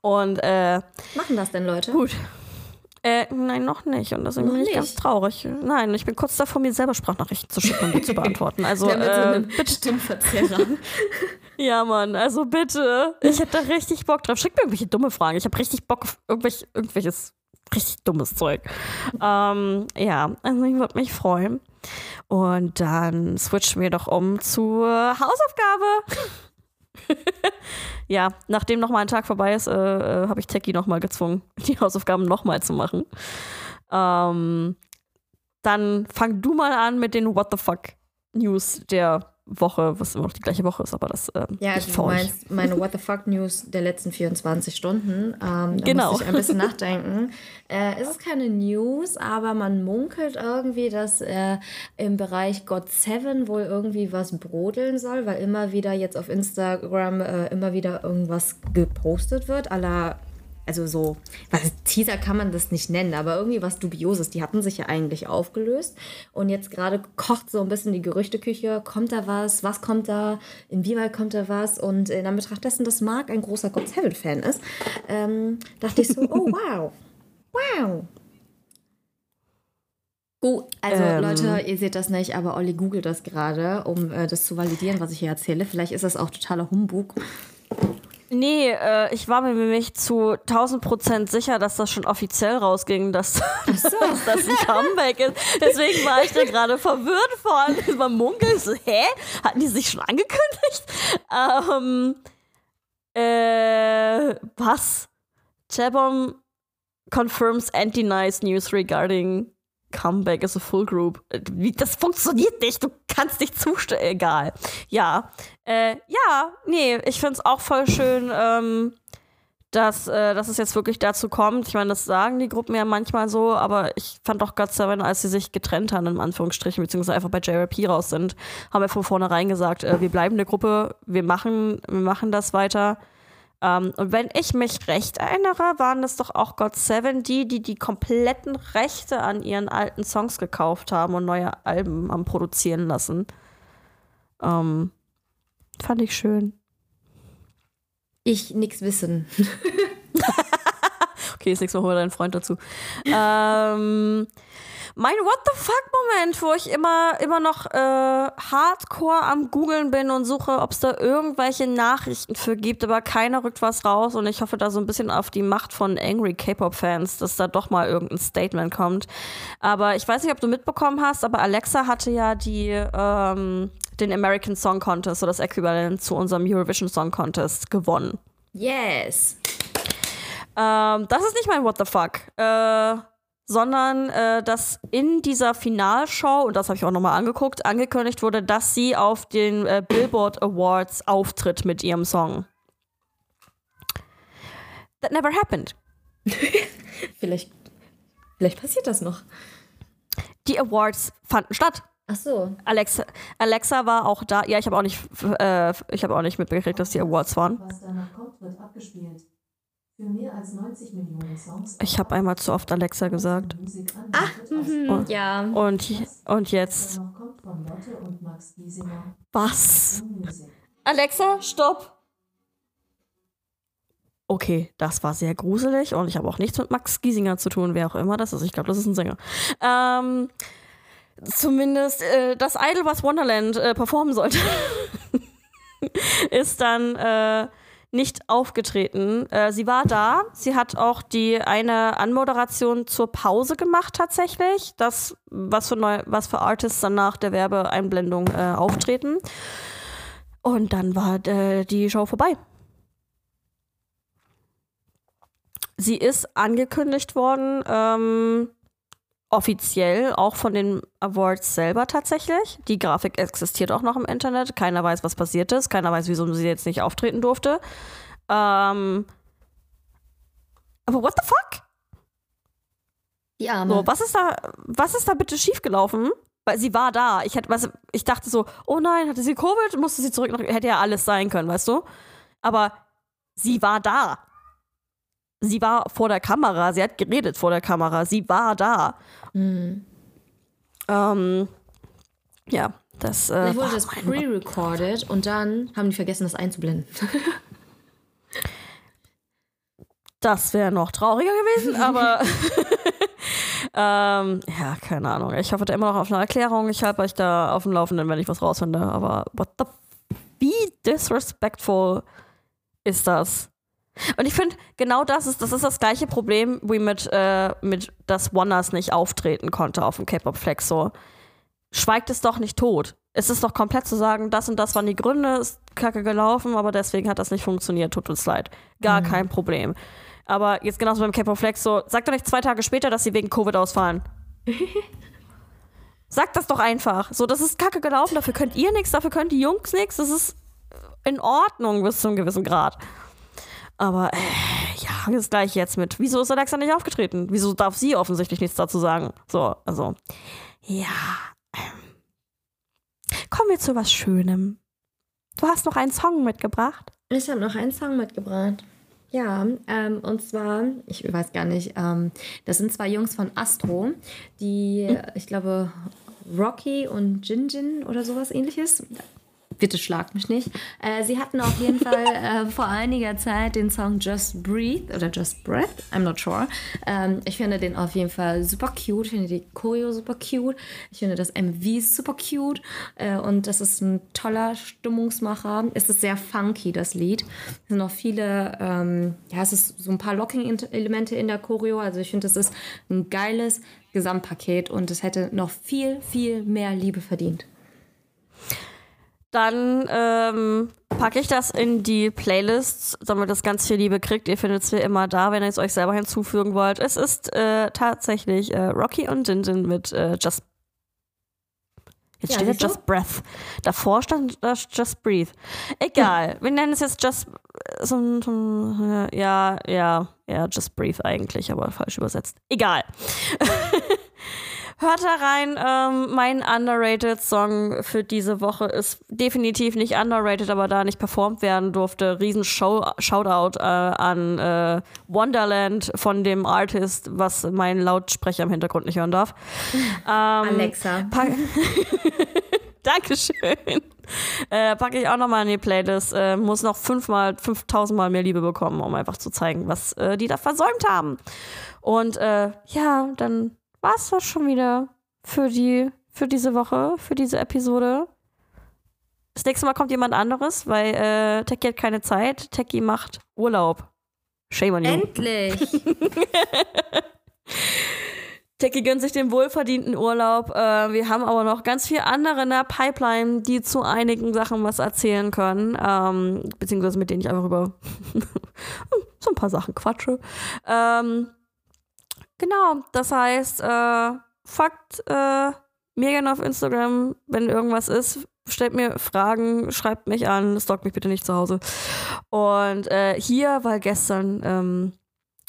Und äh, machen das denn Leute? Gut. Äh, nein, noch nicht. Und deswegen noch bin ich nicht. ganz traurig. Nein, ich bin kurz davor, mir selber Sprachnachrichten zu schicken und die zu beantworten. Also, ja, mit äh, so einem Stimmverzerrer. ja, Mann, also bitte. Ich hätte da richtig Bock drauf. Schick mir irgendwelche dumme Fragen. Ich habe richtig Bock auf irgendwelch, irgendwelches richtig dummes Zeug. Ähm, ja, also ich würde mich freuen. Und dann switchen wir doch um zur Hausaufgabe. ja, nachdem noch mal ein Tag vorbei ist, äh, äh, habe ich Techie noch mal gezwungen, die Hausaufgaben noch mal zu machen. Ähm, dann fang du mal an mit den What the fuck News der Woche, was immer noch die gleiche Woche ist, aber das äh, Ja, also du meinst meine What the fuck News der letzten 24 Stunden. Ähm, da genau. muss ich ein bisschen nachdenken. Äh, es ist keine News, aber man munkelt irgendwie, dass äh, im Bereich God Seven wohl irgendwie was brodeln soll, weil immer wieder jetzt auf Instagram äh, immer wieder irgendwas gepostet wird, aller also so, was Teaser kann man das nicht nennen, aber irgendwie was Dubioses. Die hatten sich ja eigentlich aufgelöst und jetzt gerade kocht so ein bisschen die Gerüchteküche. Kommt da was? Was kommt da? Inwieweit kommt da was? Und in Anbetracht dessen, dass Marc ein großer God Seven-Fan ist, ähm, dachte ich so, oh wow, wow. Gut, also ähm. Leute, ihr seht das nicht, aber Olli googelt das gerade, um äh, das zu validieren, was ich hier erzähle. Vielleicht ist das auch totaler Humbug. Nee, äh, ich war mir nämlich zu 1000 Prozent sicher, dass das schon offiziell rausging, dass, so. dass das ein Comeback ist. Deswegen war ich da gerade verwirrt von. Man munkelt so, hä? Hatten die sich schon angekündigt? Ähm, äh, was? Chabom confirms anti-nice news regarding Comeback as a full group. Wie, das funktioniert nicht. Du kannst nicht zustimmen. Egal. Ja. Äh, ja, nee, ich finde es auch voll schön, ähm, dass, äh, dass es jetzt wirklich dazu kommt. Ich meine, das sagen die Gruppen ja manchmal so, aber ich fand auch God Seven, als sie sich getrennt haben, in Anführungsstrichen, beziehungsweise einfach bei JRP raus sind, haben wir von vornherein gesagt, äh, wir bleiben eine Gruppe, wir machen, wir machen das weiter. Ähm, und wenn ich mich recht erinnere, waren es doch auch God Seven die, die die kompletten Rechte an ihren alten Songs gekauft haben und neue Alben haben produzieren lassen. Ähm, fand ich schön. Ich nix wissen. okay, ist nichts, machen wir deinen Freund dazu. ähm, mein What the fuck Moment, wo ich immer, immer noch äh, hardcore am googeln bin und suche, ob es da irgendwelche Nachrichten für gibt, aber keiner rückt was raus und ich hoffe da so ein bisschen auf die Macht von Angry K-Pop-Fans, dass da doch mal irgendein Statement kommt. Aber ich weiß nicht, ob du mitbekommen hast, aber Alexa hatte ja die ähm, den American Song Contest, so das Äquivalent zu unserem Eurovision Song Contest, gewonnen. Yes. Ähm, das ist nicht mein What the fuck. Äh, sondern äh, dass in dieser Finalshow, und das habe ich auch nochmal angeguckt, angekündigt wurde, dass sie auf den äh, Billboard Awards auftritt mit ihrem Song. That never happened. vielleicht, vielleicht passiert das noch. Die Awards fanden statt. Ach so. Alexa, Alexa war auch da. Ja, ich habe auch nicht, äh, ich habe auch nicht mitbekriegt, dass die Awards waren. Was danach kommt, wird abgespielt. Ich habe einmal zu oft Alexa gesagt. Ach, mhm, und, ja. Und, und jetzt. Was? Alexa, stopp! Okay, das war sehr gruselig und ich habe auch nichts mit Max Giesinger zu tun, wer auch immer das ist. Ich glaube, das ist ein Sänger. Ähm, zumindest äh, das Idol, was Wonderland äh, performen sollte, ist dann äh, nicht aufgetreten. Äh, sie war da. Sie hat auch die eine Anmoderation zur Pause gemacht tatsächlich. Das, was für, neu, was für Artists dann nach der Werbeeinblendung äh, auftreten. Und dann war äh, die Show vorbei. Sie ist angekündigt worden. Ähm, offiziell auch von den Awards selber tatsächlich. Die Grafik existiert auch noch im Internet. Keiner weiß, was passiert ist. Keiner weiß, wieso sie jetzt nicht auftreten durfte. Ähm, aber what the fuck? Die Arme. So, was ist da, was ist da bitte schiefgelaufen? Weil sie war da. Ich, hätte, was, ich dachte so, oh nein, hatte sie Covid? Musste sie zurück? Nach, hätte ja alles sein können, weißt du? Aber sie war da. Sie war vor der Kamera, sie hat geredet vor der Kamera, sie war da. Mhm. Ähm, ja, das. Äh, Vielleicht wurde das pre-recorded und dann haben die vergessen, das einzublenden. das wäre noch trauriger gewesen, aber. ähm, ja, keine Ahnung. Ich hoffe da immer noch auf eine Erklärung. Ich halte euch da auf dem Laufenden, wenn ich was rausfinde. Aber what the. Wie disrespectful ist das? Und ich finde, genau das ist, das ist das gleiche Problem wie mit, äh, mit dass Wonders nicht auftreten konnte auf dem K-Pop Flex. So, schweigt es doch nicht tot. Es ist doch komplett zu sagen, das und das waren die Gründe, ist kacke gelaufen, aber deswegen hat das nicht funktioniert, tut uns leid. Gar mhm. kein Problem. Aber jetzt genauso beim K-Pop Flex, so, sagt doch nicht zwei Tage später, dass sie wegen Covid ausfallen. sagt das doch einfach. So, das ist kacke gelaufen, dafür könnt ihr nichts, dafür können die Jungs nichts. Das ist in Ordnung bis zu einem gewissen Grad. Aber äh, ja, das gleich jetzt mit. Wieso ist Alexa nicht aufgetreten? Wieso darf sie offensichtlich nichts dazu sagen? So, also, ja. Ähm. Kommen wir zu was Schönem. Du hast noch einen Song mitgebracht. Ich habe noch einen Song mitgebracht. Ja, ähm, und zwar, ich weiß gar nicht, ähm, das sind zwei Jungs von Astro, die, hm. ich glaube, Rocky und Jinjin oder sowas ähnliches bitte schlag mich nicht. Äh, sie hatten auf jeden Fall äh, vor einiger Zeit den Song Just Breathe oder Just Breath, I'm not sure. Ähm, ich finde den auf jeden Fall super cute, ich finde die Choreo super cute, ich finde das MV super cute äh, und das ist ein toller Stimmungsmacher. Es ist sehr funky, das Lied. Es sind noch viele, ähm, ja, es ist so ein paar Locking-Elemente in der Choreo, also ich finde, das ist ein geiles Gesamtpaket und es hätte noch viel, viel mehr Liebe verdient dann ähm, packe ich das in die Playlists, damit das ganz viel Liebe kriegt. Ihr findet es wie immer da, wenn ihr es euch selber hinzufügen wollt. Es ist äh, tatsächlich äh, Rocky und Jinjin mit äh, Just. Jetzt ja, steht da Just Breath. Davor stand das Just Breathe. Egal. Wir nennen es jetzt Just so, so, ja, ja, ja, Just Breathe eigentlich, aber falsch übersetzt. Egal. Hört da rein. Ähm, mein underrated Song für diese Woche ist definitiv nicht underrated, aber da nicht performt werden durfte. Riesen Show Shoutout äh, an äh, Wonderland von dem Artist, was mein Lautsprecher im Hintergrund nicht hören darf. Ähm, Alexa. Dankeschön. Äh, packe ich auch nochmal in die Playlist. Äh, muss noch fünfmal, 5000 Mal mehr Liebe bekommen, um einfach zu zeigen, was äh, die da versäumt haben. Und äh, ja, dann war es das schon wieder für die, für diese Woche, für diese Episode. Das nächste Mal kommt jemand anderes, weil äh, Techie hat keine Zeit. Techie macht Urlaub. Shame on you. Endlich! Techie gönnt sich den wohlverdienten Urlaub. Äh, wir haben aber noch ganz viele andere in der Pipeline, die zu einigen Sachen was erzählen können. Ähm, beziehungsweise mit denen ich einfach über so ein paar Sachen quatsche. Ähm, Genau, das heißt, äh, Fakt, äh, mir gerne auf Instagram, wenn irgendwas ist, stellt mir Fragen, schreibt mich an, stalkt mich bitte nicht zu Hause. Und äh, hier, weil gestern ähm,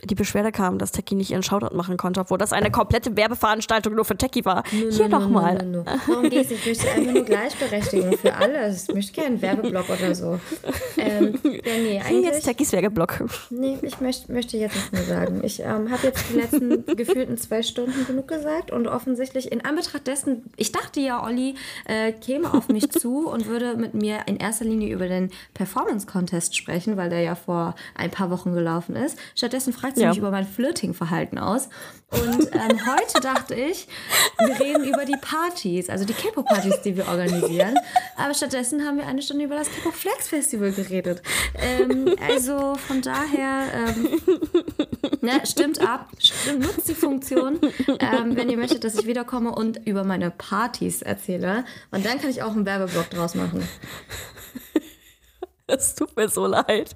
die Beschwerde kam, dass Techie nicht ihren Shoutout machen konnte, obwohl das eine komplette Werbeveranstaltung nur für Techie war. No, Hier no, nochmal. No, no, Warum gehst du? Ich möchte einfach nur Gleichberechtigung für alles. Ich möchte keinen Werbeblock oder so. Ähm, ja, nee, eigentlich, Techies Werbeblock. Nee, ich möchte, möchte jetzt nichts mehr sagen. Ich ähm, habe jetzt die letzten gefühlten zwei Stunden genug gesagt und offensichtlich in Anbetracht dessen, ich dachte ja, Olli äh, käme auf mich zu und würde mit mir in erster Linie über den Performance-Contest sprechen, weil der ja vor ein paar Wochen gelaufen ist. Stattdessen fragt fragt sie ja. mich über mein Flirting-Verhalten aus. Und ähm, heute dachte ich, wir reden über die Partys, also die K-Pop-Partys, die wir organisieren. Aber stattdessen haben wir eine Stunde über das K-Pop Flex Festival geredet. Ähm, also von daher, ähm, ne, stimmt ab, stimmt, nutzt die Funktion, ähm, wenn ihr möchtet, dass ich wiederkomme und über meine Partys erzähle. Und dann kann ich auch einen Werbeblock draus machen. Es tut mir so leid.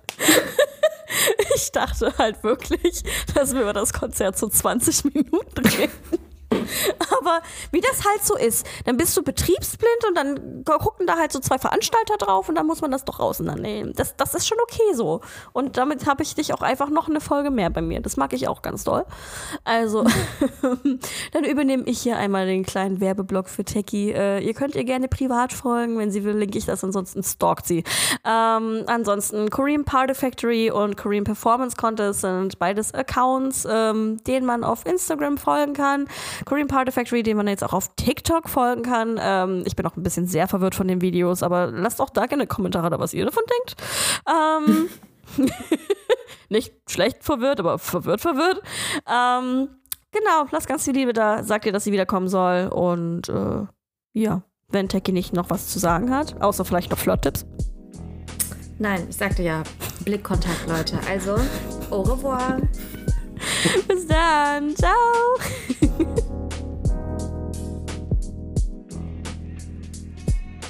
Ich dachte halt wirklich, dass wir über das Konzert so 20 Minuten reden. Aber wie das halt so ist, dann bist du betriebsblind und dann gucken da halt so zwei Veranstalter drauf und dann muss man das doch auseinandernehmen. Das, das ist schon okay so. Und damit habe ich dich auch einfach noch eine Folge mehr bei mir. Das mag ich auch ganz doll. Also, dann übernehme ich hier einmal den kleinen Werbeblock für Techie. Äh, ihr könnt ihr gerne privat folgen. Wenn sie will, linke ich das. Ansonsten stalkt sie. Ähm, ansonsten Korean Party Factory und Korean Performance Contest sind beides Accounts, ähm, denen man auf Instagram folgen kann. Korean Party Factory, den man jetzt auch auf TikTok folgen kann. Ähm, ich bin auch ein bisschen sehr verwirrt von den Videos, aber lasst auch da gerne Kommentare da, was ihr davon denkt. Ähm, nicht schlecht verwirrt, aber verwirrt, verwirrt. Ähm, genau, lasst ganz viel Liebe da. Sagt ihr, dass sie wiederkommen soll. Und äh, ja, wenn Techie nicht noch was zu sagen hat, außer vielleicht noch Flirt-Tipps. Nein, ich sagte ja, Blickkontakt, Leute. Also, au revoir. Bis dann. Ciao.